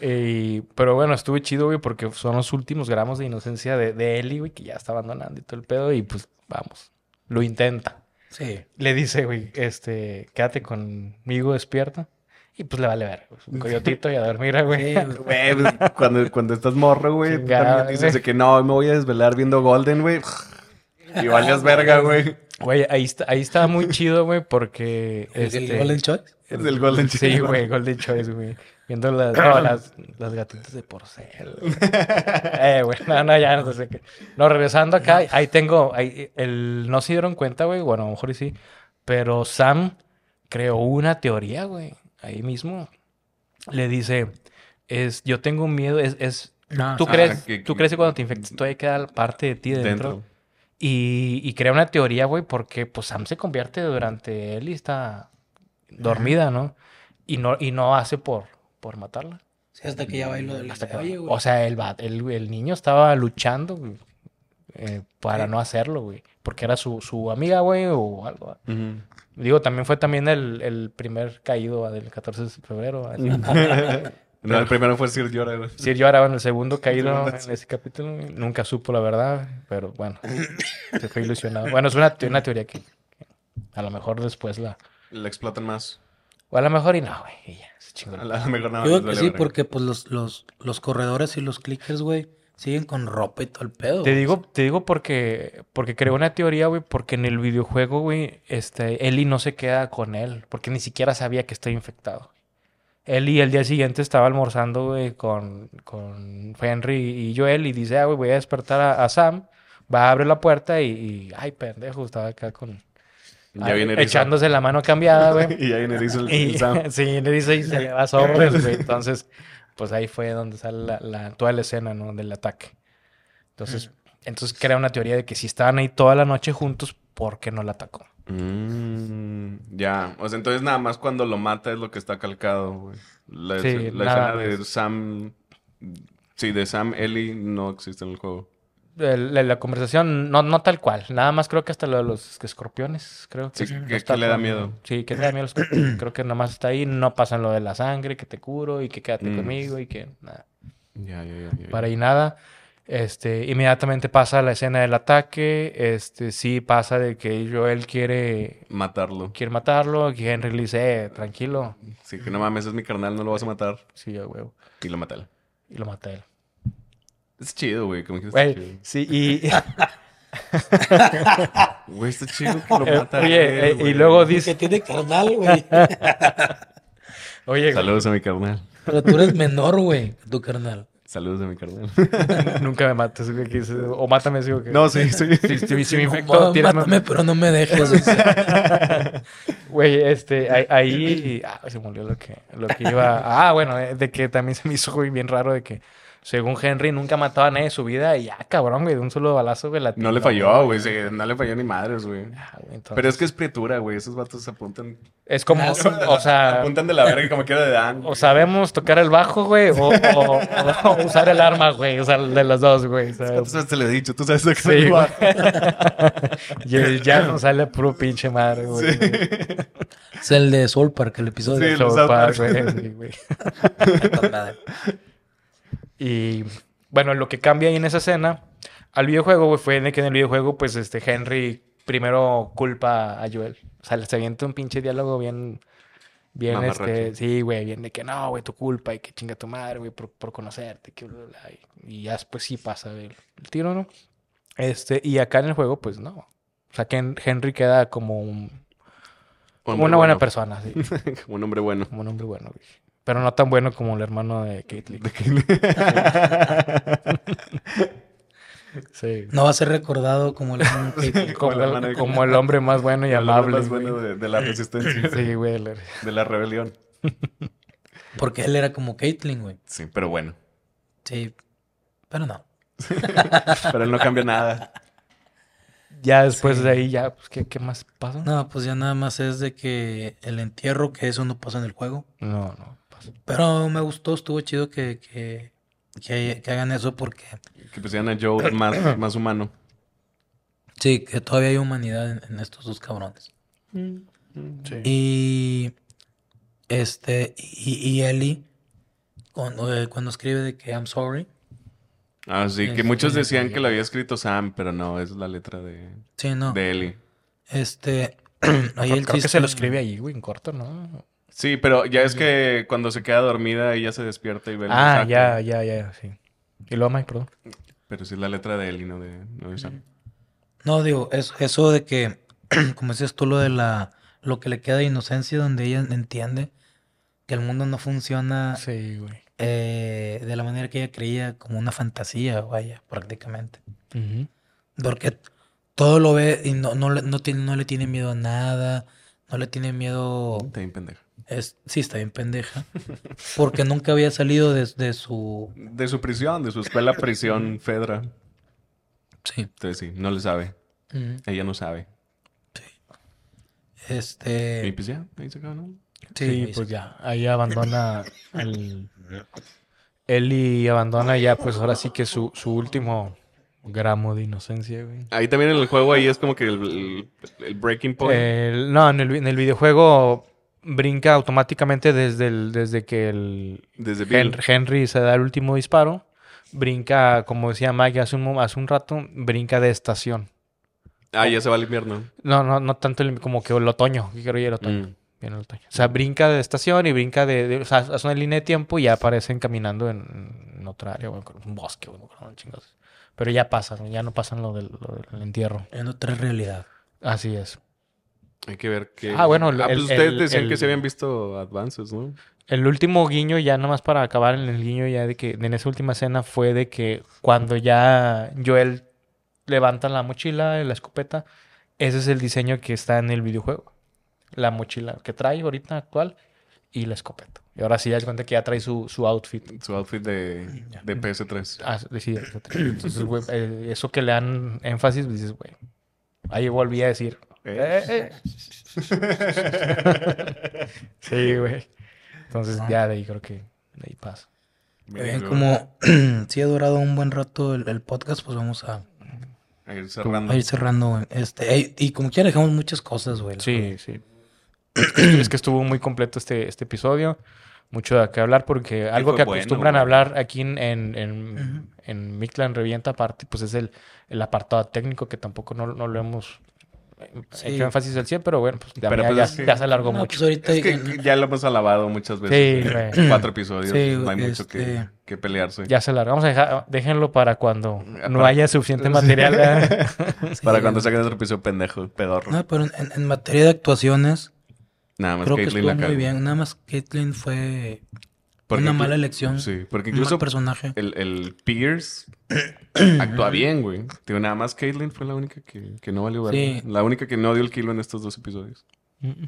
Y- pero bueno, estuvo chido, güey, porque son los últimos gramos de inocencia de, de Ellie, güey, que ya está abandonando y todo el pedo, y pues vamos, lo intenta. Sí. Le dice, güey, este, quédate conmigo despierta. Y pues le vale ver, un coyotito y a dormir, güey. Sí, güey. Pues, cuando, cuando estás morro, güey, Chingada, también dices güey. que no, me voy a desvelar viendo Golden, güey. Y vayas verga, güey. Güey, ahí está, ahí está muy chido, güey, porque El, este, el Golden Choice. Es del Golden Sí, Child. güey, Golden Choice, güey. Viendo las, no, las, las gatitas de porcel. güey. eh, güey, no, no, ya no sé qué. No, regresando acá, ahí tengo, ahí, el, no se dieron cuenta, güey, bueno, a lo mejor sí, pero Sam creó una teoría, güey, ahí mismo. Le dice, es, yo tengo un miedo, es, es, No, tú Ah, crees, que- tú crees que cuando te infectas todavía queda parte de ti dentro. Dentro. Y, y crea una teoría, güey, porque pues Sam se convierte durante él y está dormida, ¿no? Y no, y no hace por, por matarla. Sí, hasta que ya bailó del Hasta que- güey. o sea, el, el, el niño estaba luchando güey, eh, para no hacerlo, güey. Porque era su, su amiga, güey, o algo. Digo, también fue también el, el primer caído ¿va? del 14 de febrero. No, el primero fue Sir Llora, güey. Yo ahora en el segundo caído en ese capítulo. Nunca supo la verdad, pero bueno, se fue ilusionado. Bueno, es una, una teoría que, que a lo mejor después la... Le explotan más. O a lo mejor y no, güey. y ya, se chingó. A lo mejor nada Yo creo que sí, porque pues los, los, los corredores y los clickers, güey, siguen con ropa y todo el pedo. Te digo, te digo porque, porque creó una teoría, güey, porque en el videojuego, güey, este, Ellie no se queda con él, porque ni siquiera sabía que está infectado. Ellie el día siguiente estaba almorzando, güey, con, con Henry y Joel y dice, ah, güey, voy a despertar a, a Sam, va a abrir la puerta y, y, ay, pendejo, estaba acá con... Ya viene Erizo. echándose la mano cambiada, güey. Y ya viene Erizo el, Y, el Sam. sí, le dice y se le va sobres, güey. Entonces, pues ahí fue donde sale la, la- toda la escena, ¿no? Del ataque. Entonces, entonces crea una teoría de que si estaban ahí toda la noche juntos, ¿por qué no la atacó? Mm, ya. O sea, entonces nada más cuando lo mata es lo que está calcado, güey. La, Sí, la escena de. Sam... Sí, de Sam Ellie no existe en el juego. La, la conversación, no, no tal cual. Nada más creo que hasta lo de los escorpiones, creo que, Sí, que- le da miedo. Sí, que le da miedo a los creo que nada más está ahí. No pasa lo de la sangre, que te curo y que quédate Mm. conmigo y que nada. Ya, ya. ya, ya. para ahí nada. Este, inmediatamente pasa la escena del ataque. Este, sí pasa de que Joel quiere, Matarlo. quiere matarlo. Que Henry le dice, eh, tranquilo. Sí, que no mames, es mi carnal, no lo vas a matar. Sí, a huevo. Y lo mata él. Y lo mata él. Es chido, güey. Como que está Güey, chido. sí, y, Güey, está chido que lo eh, mata oye, él, eh, y luego Que dice, tiene carnal, güey. oye, güey, Saludos a mi carnal. Pero tú eres menor, güey, que tu carnal. Saludos a mi carnal. nunca me mates, o mátame, sigo que... No, sí, sí. Si, si- si me No, infecto, tírame- mátame, pero no me dejes. dice. Güey, este, ahí, ahí- ah, se me olvidó lo que, lo que iba. Ah, bueno, de que también se me hizo güey, bien raro de que según Henry, nunca mataba a nadie en su vida y ya, cabrón, güey, de un solo balazo, güey, la No le falló, güey. sí, no le falló ni madres, güey. Ah, güey, entonces- Pero es que es prietura, güey. Esos vatos se apuntan. es como, o sea, Apuntan de la verga como quiera de Dan. o sabemos tocar el bajo, güey, o, o- o usar el arma, güey, o sea, de los dos, güey. sabes, te lo he dicho. Tú sabes de qué Sí, se güey. va. ya, ya no sale puro pinche madre, güey. Es el de Soul Park, el episodio. Sí, South South Park, Park. güey, sí, güey. Y bueno, lo que cambia ahí en esa escena al videojuego, güey, fue de que en el videojuego, pues, este, Henry primero culpa a Joel. O sea, se avienta un pinche diálogo bien, bien, este, sí, güey, bien de que no, güey, tu culpa y que chinga tu madre, güey, por, por conocerte, que bla, bla. Y, y ya después sí pasa el, el tiro, ¿no? Este, y acá en el juego, pues, no. O sea, que en- Henry queda como, un- como una buena bueno. persona, sí. Como un hombre bueno. Como un hombre bueno, güey. Pero no tan bueno como el hermano de Caitlyn. Sí. No va a ser recordado como el hermano Caitlyn. Como, Como el hermano el, de- como el hombre más bueno y El hombre amable. más bueno de, de la resistencia. Sí, güey. el- De la rebelión. Porque él era como Caitlyn, güey. Sí, pero bueno. Sí. Pero no. Pero él no cambia nada. Ya después Sí. de ahí, ya, pues, ¿qué, qué más pasa? No, pues ya nada más es de que el entierro, que eso no pasa en el juego. No, no. Pero me gustó, estuvo chido que, que, que, que hagan eso porque Que pusieran a Joe más, más humano. sí, que todavía hay humanidad en, en estos dos cabrones. Sí. Y este, y, y Ellie, cuando, eh, cuando escribe de que I'm sorry, Ah, sí, que Este- muchos decían que lo había escrito Sam, pero no, es la letra de, sí, no, de Ellie. este, ahí Creo, el creo que se lo escribe ahí, güey, en corto, ¿no? Sí, pero ya es que cuando se queda dormida ella se despierta y ve el Ah, mensaje. ya, ya, ya, sí. Y luego, Mike, perdón. Pero sí es la letra de Ellie, no de, no de Sam. No, digo, es, eso de que, como decías tú, lo de la, lo que le queda de inocencia, donde ella entiende que el mundo no funciona Sí, güey. eh, de la manera que ella creía, como una fantasía, vaya, prácticamente. Ujú. Porque todo lo ve y no, no, le, no, tiene, no le tiene miedo a nada, no le tiene miedo... Está bien pendeja. Es, sí, está bien pendeja. Porque nunca había salido de, de su... De su prisión, de su escuela prisión Fedra. Sí. Entonces sí, no le sabe. Ella no sabe. Y Este... pues ya, ahí se acaba, ¿no? Sí, pues ya. Ahí abandona el. Eli abandona ya, pues ahora sí que su, su último gramo de inocencia, güey. Ahí también en el juego, ahí es como que el, el- el breaking point. El- no, en el, vi- en el videojuego brinca automáticamente desde, el, desde que el Desde Bill. Hen- Henry se da el último disparo. Brinca, como decía Mike hace un, hace un rato, brinca de estación. Ah, ya se va al invierno. No, no, no tanto el- como que el otoño, que creo que el otoño. Mm. Viene el otoño. O sea, brinca de estación y brinca de, de- O sea, hace una línea de tiempo y ya aparecen caminando en, en otra área, o en un bosque, o en chingados. Pero ya pasan, ya no pasan lo del, lo del entierro. En otra realidad. Así es. Hay que ver qué. Ah, bueno, el- Ah, pues el- ustedes el- decían que se habían visto advances, ¿no? El último guiño, ya nomás para acabar en el guiño, ya de que en esa última escena fue de que cuando ya Joel levanta la mochila y la escopeta, ese es el diseño que está en el videojuego. La mochila que trae ahorita actual y la escopeta. Y ahora sí ya se cuenta que ya trae su, su outfit. Su outfit de, de PS3. Ah, sí, Entonces, güey, eh, eso que le dan énfasis, dices, güey. Ahí volví a decir. Eh. "Eh, eh". sí, güey. Entonces ya de ahí creo que de ahí pasa. Eh, como si ha durado un buen rato el, el podcast, pues vamos a, A ir cerrando. a ir cerrando. güey. Este, y como quiera dejamos muchas cosas, güey. Sí, sí. Es que, es que estuvo muy completo este, este episodio. Mucho de qué hablar porque algo que bueno, acostumbran a hablar aquí en, en, en, en Mictlan Revienta aparte, pues es el, el apartado técnico que tampoco no, no lo hemos Sí. hecho énfasis al 100, pero bueno, pues, ya, Pero, pues, ya- es que- ya se alargó No, mucho. pues ahorita Es que en- ya lo hemos alabado muchas veces. Sí, en güey. Cuatro episodios. Sí, no hay mucho que, este- que pelearse. Ya se larga. Vamos a dejar, déjenlo para cuando Ah, no para- haya suficiente material. ¿eh? Para sí, cuando saquen otro episodio pendejo, pedorro. No, pero en, en- materia de actuaciones, Nada más creo que Caitlyn estuvo la muy bien. Nada más Caitlyn fue Porque una mala elección. Sí, porque un incluso mal personaje. el, el Pierce actúa bien, güey. Digo, nada más Caitlyn fue la única que, que no valió. Sí. La única que no dio el kilo en estos dos episodios.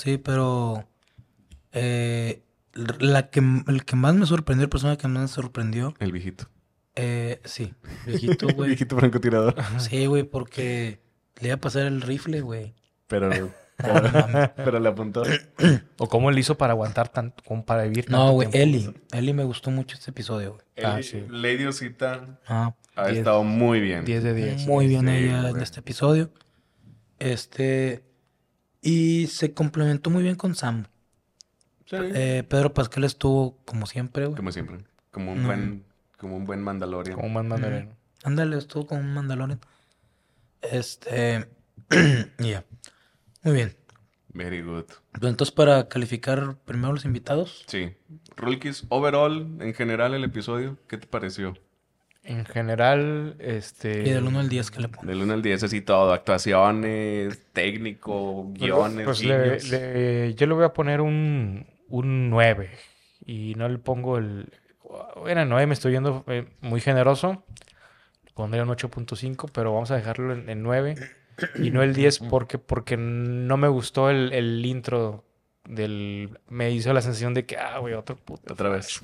Sí, pero eh, la que, el que más me sorprendió, el personaje que más me sorprendió, El viejito. Eh, sí, viejito, güey. Viejito francotirador. Sí, güey, porque le iba a pasar el rifle, güey. Pero, No, pero, le apuntó. ¿O cómo le hizo para aguantar tanto, como para vivir tanto No, güey? Eli. Eli me gustó mucho este episodio, güey. Ah, Eli- sí. Lady Osita Ah, ha Diez. estado muy bien. 10 de 10. muy bien sí, ella en este episodio. Este. Y se complementó muy bien con Sam. Sí. Eh, Pedro Pascal estuvo como siempre, güey. Como siempre. Como un No. buen, como un buen Mandalorian. Como más mandarino. Ándale, estuvo como un Mandalorian. Este. y ya. Muy bien. Very good. Pues entonces, para calificar primero los invitados. Sí. Rulkis, overall, en general, el episodio, ¿qué te pareció? En general, este... Y del 1 al 10 que le pongo. Del 1 al 10, así todo. Actuaciones, técnico, guiones, Pues le- le- yo le voy a poner un, un 9 y no le pongo el... Bueno, 9 me estoy viendo eh, muy generoso. Pondría un 8.5, pero vamos a dejarlo en, en 9 y no el 10 porque, porque no me gustó el, el intro del... Me hizo la sensación de que, ah, güey, otro puto. Otra vez.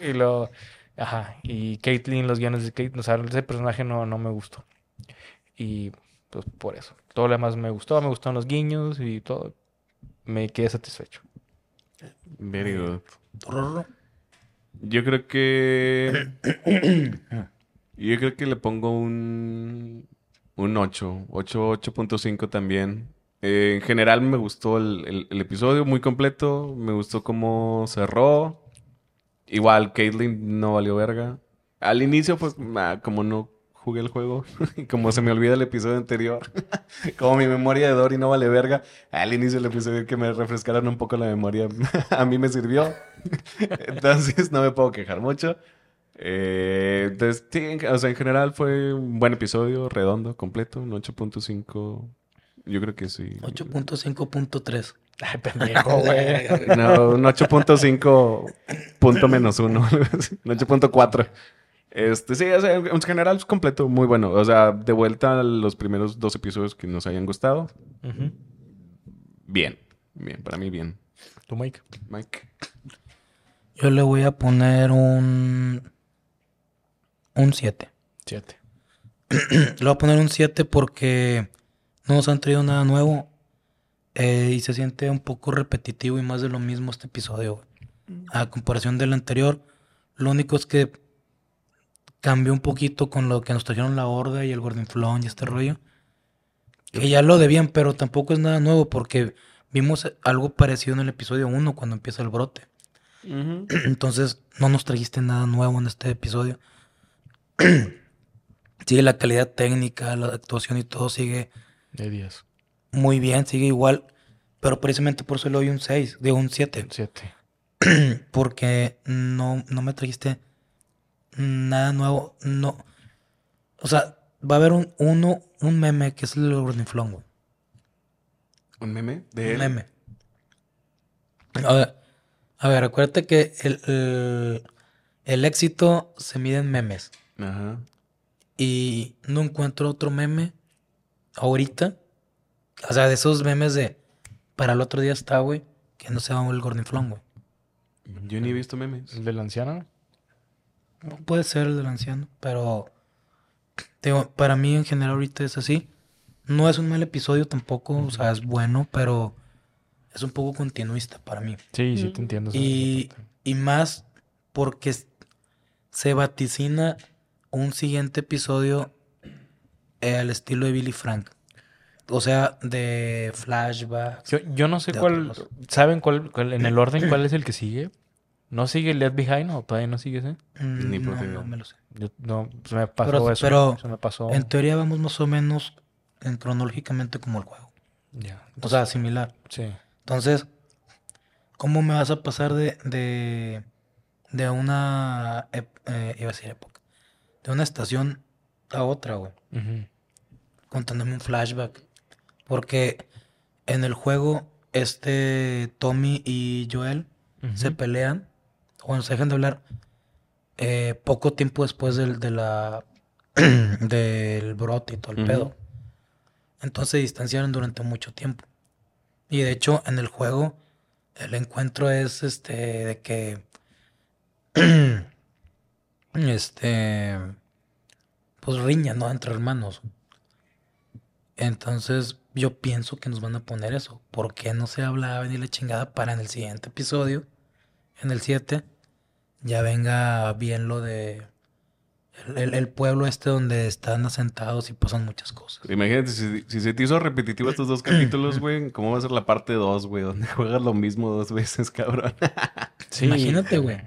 y lo... Ajá, y Caitlyn, los guiones de Caitlyn, o sea, ese personaje no, no me gustó. Y pues por eso. Todo lo demás me gustó, me gustaron los guiños y todo. Me quedé satisfecho. Very good. Rorro. Yo creo que. Yo creo que le pongo un. Un 8. 8, 8.5 también. Eh, en general me gustó el, el- episodio muy completo. Me gustó cómo cerró. Igual, Caitlyn no valió verga. Al inicio, pues, ah, como no jugué el juego, como se me olvida el episodio anterior, como mi memoria de Dory no vale verga, al inicio del episodio que me refrescaran un poco la memoria, a mí me sirvió. Entonces no me puedo quejar mucho. Eh, entonces, sí, en- o sea, en general fue un buen episodio, redondo, completo, un 8.5. Yo creo que sí. 8.5.3. Ay, pendejo, güey. No, un 8.5 punto menos uno. un 8.4. Este, sí, o sea, en general es completo, muy bueno. O sea, de vuelta a los primeros dos episodios que nos hayan gustado. Bien, bien, para mí bien. ¿Tú, Mike? Mike. Yo le voy a poner un. Un 7. 7. Le voy a poner un 7 porque no nos han traído nada nuevo. eh, y se siente un poco repetitivo y más de lo mismo este episodio. güey. A comparación del anterior, lo único es que cambió un poquito con lo que nos trajeron la horda y el gordinflón y este rollo. Que ya lo debían, pero tampoco es nada nuevo porque vimos algo parecido en el episodio 1 cuando empieza el brote. Entonces, no nos trajiste nada nuevo en este episodio. sigue la calidad técnica, la actuación y todo sigue De 10. muy bien, sigue igual. Pero precisamente por eso le doy un 6, de un 7. 7. Porque no, no me trajiste nada nuevo. No. O sea, va a haber un, uno, un meme que es el Gordinflón, güey. ¿Un meme? De Un él. meme. A ver, a ver, acuérdate que el, el, el éxito se mide en memes. Ajá. Y no encuentro otro meme ahorita. O sea, de esos memes de para el otro día está, güey, que no sea el Gordinflón, güey. Yo ni he visto memes. ¿El del anciano? Puede ser el del anciano, pero digo, para mí en general ahorita es así. No es un mal episodio tampoco, o sea, es bueno, pero es un poco continuista para mí. Sí, sí te entiendo. Y, y más porque se vaticina un siguiente episodio eh, al estilo de Billy Frank. O sea, de flashbacks. Yo, yo no sé cuál... otros. ¿Saben cuál, cuál- en el orden cuál es el que sigue? ¿No sigue Left Behind o todavía no sigue ese? Mm, Ni no, no me lo sé. Yo, no, se me pasó Pero- eso. pero se me pasó. En teoría vamos más o menos en cronológicamente como el juego. Ya. O sea, similar. Sí. Entonces, ¿cómo me vas a pasar de, de, de una, eh, iba a decir época, de una estación a otra, güey? Ujú. Contándome un flashback. Porque en el juego, este Tommy y Joel se pelean, o se dejan de hablar eh, poco tiempo después del, de la, del brote y todo el pedo. Entonces se distanciaron durante mucho tiempo. Y de hecho, en el juego, el encuentro es este de que este, pues riña, ¿no? Entre hermanos. Entonces yo pienso que nos van a poner eso. ¿Por qué no se habla ni la chingada para en el siguiente episodio, en el 7, ya venga bien lo de el, pueblo este donde están asentados y pasan muchas cosas? Imagínate, si, si se te hizo repetitivo estos dos capítulos, güey, ¿cómo va a ser la parte 2, güey? Donde juegas lo mismo dos veces, cabrón. Imagínate, güey.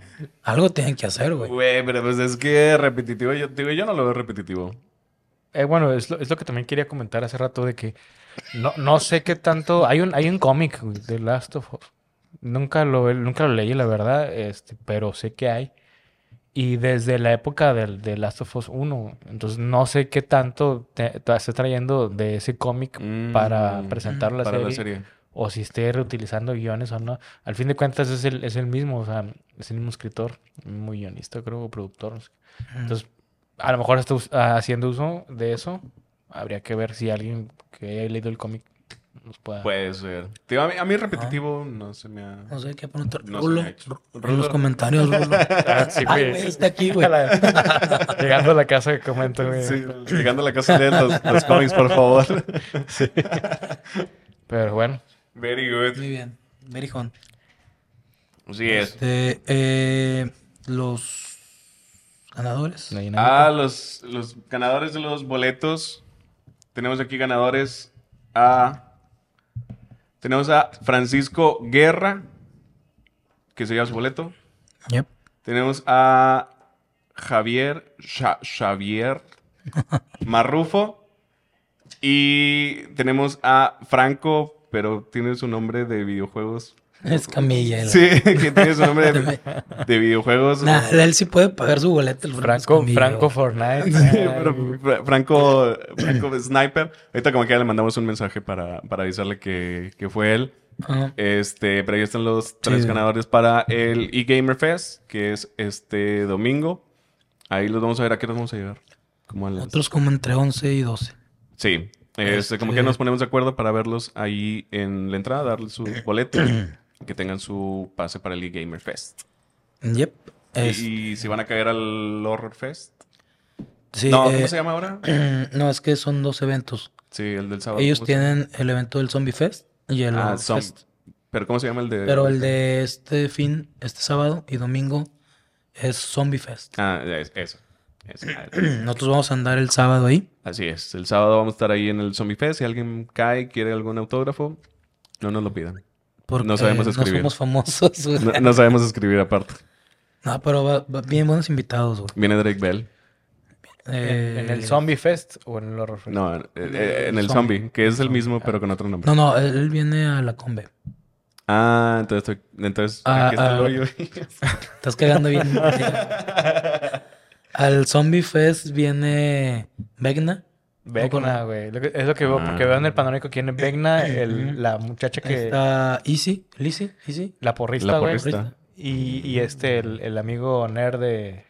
Algo tienen que hacer, güey. Güey, pero pues es que repetitivo, yo, digo, yo no lo veo repetitivo. Eh, bueno, es lo, es lo que también quería comentar hace rato de que no, no sé qué tanto. Hay un, hay un cómic güey, de Last of Us. Nunca lo, nunca lo leí, la verdad, este, pero sé que hay. Y desde la época del de Last of Us 1. Entonces no sé qué tanto te, te esté trayendo de ese cómic para Mm, presentar la, para serie, la serie. O si esté reutilizando guiones o no. Al fin de cuentas es el, es el mismo, o sea, es el mismo escritor, mismo guionista, creo, o productor. no sé. Entonces, a lo mejor está ah, haciendo uso de eso. Habría que ver si alguien que haya leído el cómic nos pueda. Puede ser. A, mí, a mí repetitivo no se me ha... No sé qué poner. No se Rulo, me ha hecho. en los comentarios, Rulo. Ah, sí, Ay, güey. está aquí, güey. Llegando a la casa que comento, güey. Sí, llegando a la casa de los, los cómics, por favor. Pero bueno, Very good. Muy bien. Very on. Así es. Este, eh, los ganadores. Ah, los, los ganadores de los boletos. Tenemos aquí ganadores a... Tenemos a Francisco Guerra, que se lleva su boleto. Yep. Tenemos a Javier Xa- Xavier Marrufo. Y tenemos a Franco, pero tiene su nombre de videojuegos. Es Camilla. el- Sí, que tiene su nombre de, de videojuegos. Nah, él sí puede pagar su boleto. el Franco, Franco. Fortnite. Sí, pero Fra- Franco, Franco Sniper. Ahorita como que ya le mandamos un mensaje para, para avisarle que, que fue él. Ajá. Este, pero ahí están los tres Sí. ganadores para el eGamer Fest, que es este domingo. Ahí los vamos a ver. ¿A qué nos vamos a llegar? Como a las... Otros como entre 11 y 12. Sí. Este, Como que Este- nos ponemos de acuerdo para verlos ahí en la entrada, darles su boleto, que tengan su pase para el eGamer Fest. Yep. Es- Y, si van a caer al Horror Fest. sí, no, eh, ¿cómo se llama ahora? no, es que son dos eventos. Sí, el del sábado. Ellos tienen el evento del Zombie Fest y el Ah, Horror Fest. Pero ¿cómo se llama el de...? Pero el de este fin, este sábado y domingo, es Zombie Fest. Ah, es- eso. Nosotros vamos a andar el sábado ahí. Así es. El sábado vamos a estar ahí en el Zombie Fest. Si alguien cae quiere algún autógrafo, no nos lo pidan. Porque No sabemos escribir. No somos famosos, güey. No, no sabemos escribir aparte. No, pero va, va bien buenos invitados, güey. Viene Drake Bell. ¿En, Eh, en el Zombie Fest o en el Horror Fest? No, eh, eh, en el Zombie. Zombie, que es el mismo, pero con otro nombre. No, no, él él viene a la combe. Ah, entonces, entonces Ah, aquí está el ah. hoyo. Estás cagando bien. Al Zombie Fest viene Vegna. Vecna, güey. Lo que- Es lo que veo, porque Ah. veo en el panorámico aquí en Vecna, el- la muchacha que... Está Easy, Lizzy, Easy. La porrista, La güey. porrista. Y, y este, el, el amigo nerd de...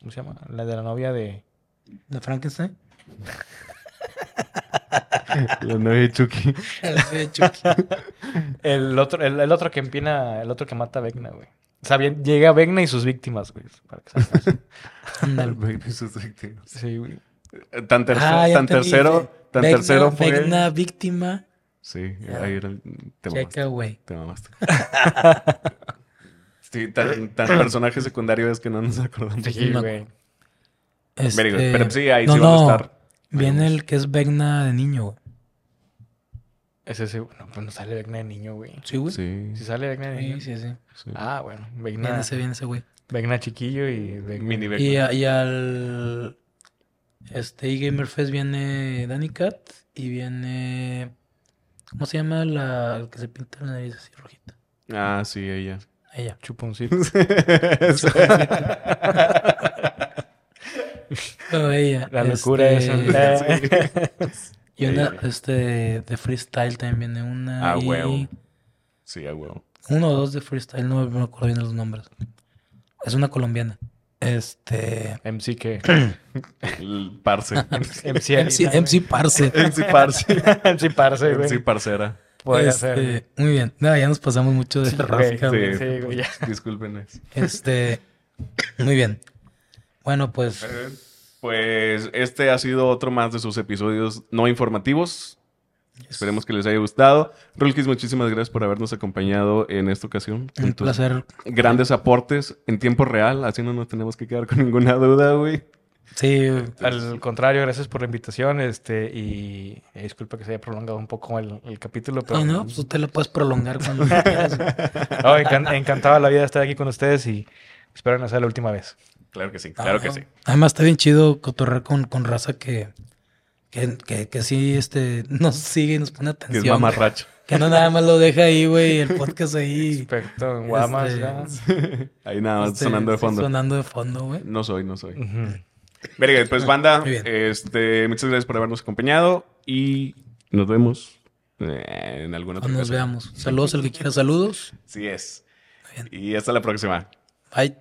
¿Cómo se llama? La de la novia de... De Frankenstein. La novia de Chucky. El de Chucky. El otro, el, el otro que empina, el otro que mata a Vecna, güey. O sea, bien, llega Vecna y sus víctimas, güey. Para que. Ándale. Baby sus víctimas. Sí, güey. Tan, terce- Ah, tan entendí, tercero, tan tercero fue. Vecna, víctima. Sí, Ya. ahí era el. Te mamaste. Checa, güey. Te mamaste. sí, tan, tan personaje secundario es que no nos acordamos. Sí, güey. Este, Pero sí, ahí no, sí no, a estar. Viene Vamos. el que es Vegna de niño, güey. Ese sí, no, pues no sale Vecna de niño, güey. Sí, güey. Sí. Si sale Vecna de niño. Sí, sí, sí. sí. Ah, bueno. Viene ese, viene ese, güey. Chiquillo y Vecna... Mini Vecna. Y, a- y al este E-Gamer Fest viene Danny Cat y viene ¿cómo se llama la el que se pinta la nariz así rojita? Ah, sí, ella. Ella. Chuponcito. Ella. La locura Este, esa. Y una Ella. este de freestyle también viene una Ah, y huevo. Sí, a huevo. uno o dos de freestyle, no me acuerdo bien los nombres. Es una colombiana. Este MC que... El parce. MC, MC, MC Parce. MC Parce. MC Parce, güey. MC Parcera. Podría Este, ser. Muy bien. No, ya nos pasamos mucho de Sí. Sí, Sí, güey. Disculpen. Este, muy bien. Bueno, pues Eh, Pues este ha sido otro más de sus episodios no informativos. Esperemos que les haya gustado. Rolkis, muchísimas gracias por habernos acompañado en esta ocasión. un placer. Grandes aportes en tiempo real, así no nos tenemos que quedar con ninguna duda, güey. Sí, Al contrario, gracias por la invitación. Este, y eh, disculpa que se haya prolongado un poco el, el capítulo, pero no, no, pues usted lo puedes prolongar cuando quieras. No, encan- encantado la vida de estar aquí con ustedes y espero no sea la última vez. Claro que sí, claro que Ah, sí. Además está bien chido cotorrear con, con raza que, que, que, que sí este, nos sigue y nos pone Que es atención. mamarracho. Que no nada más lo deja ahí, güey, el podcast ahí. Experto en Guamas. Este, ya. Ahí nada más este, sonando de fondo. Sonando de fondo, güey. No soy, no soy. Ujú. Verga, pues banda, Muy bien. este, muchas gracias por habernos acompañado y nos vemos eh, en alguna otra nos ocasión. veamos. Saludos, el que quiera saludos. Así es. Muy Y hasta la próxima. Bye.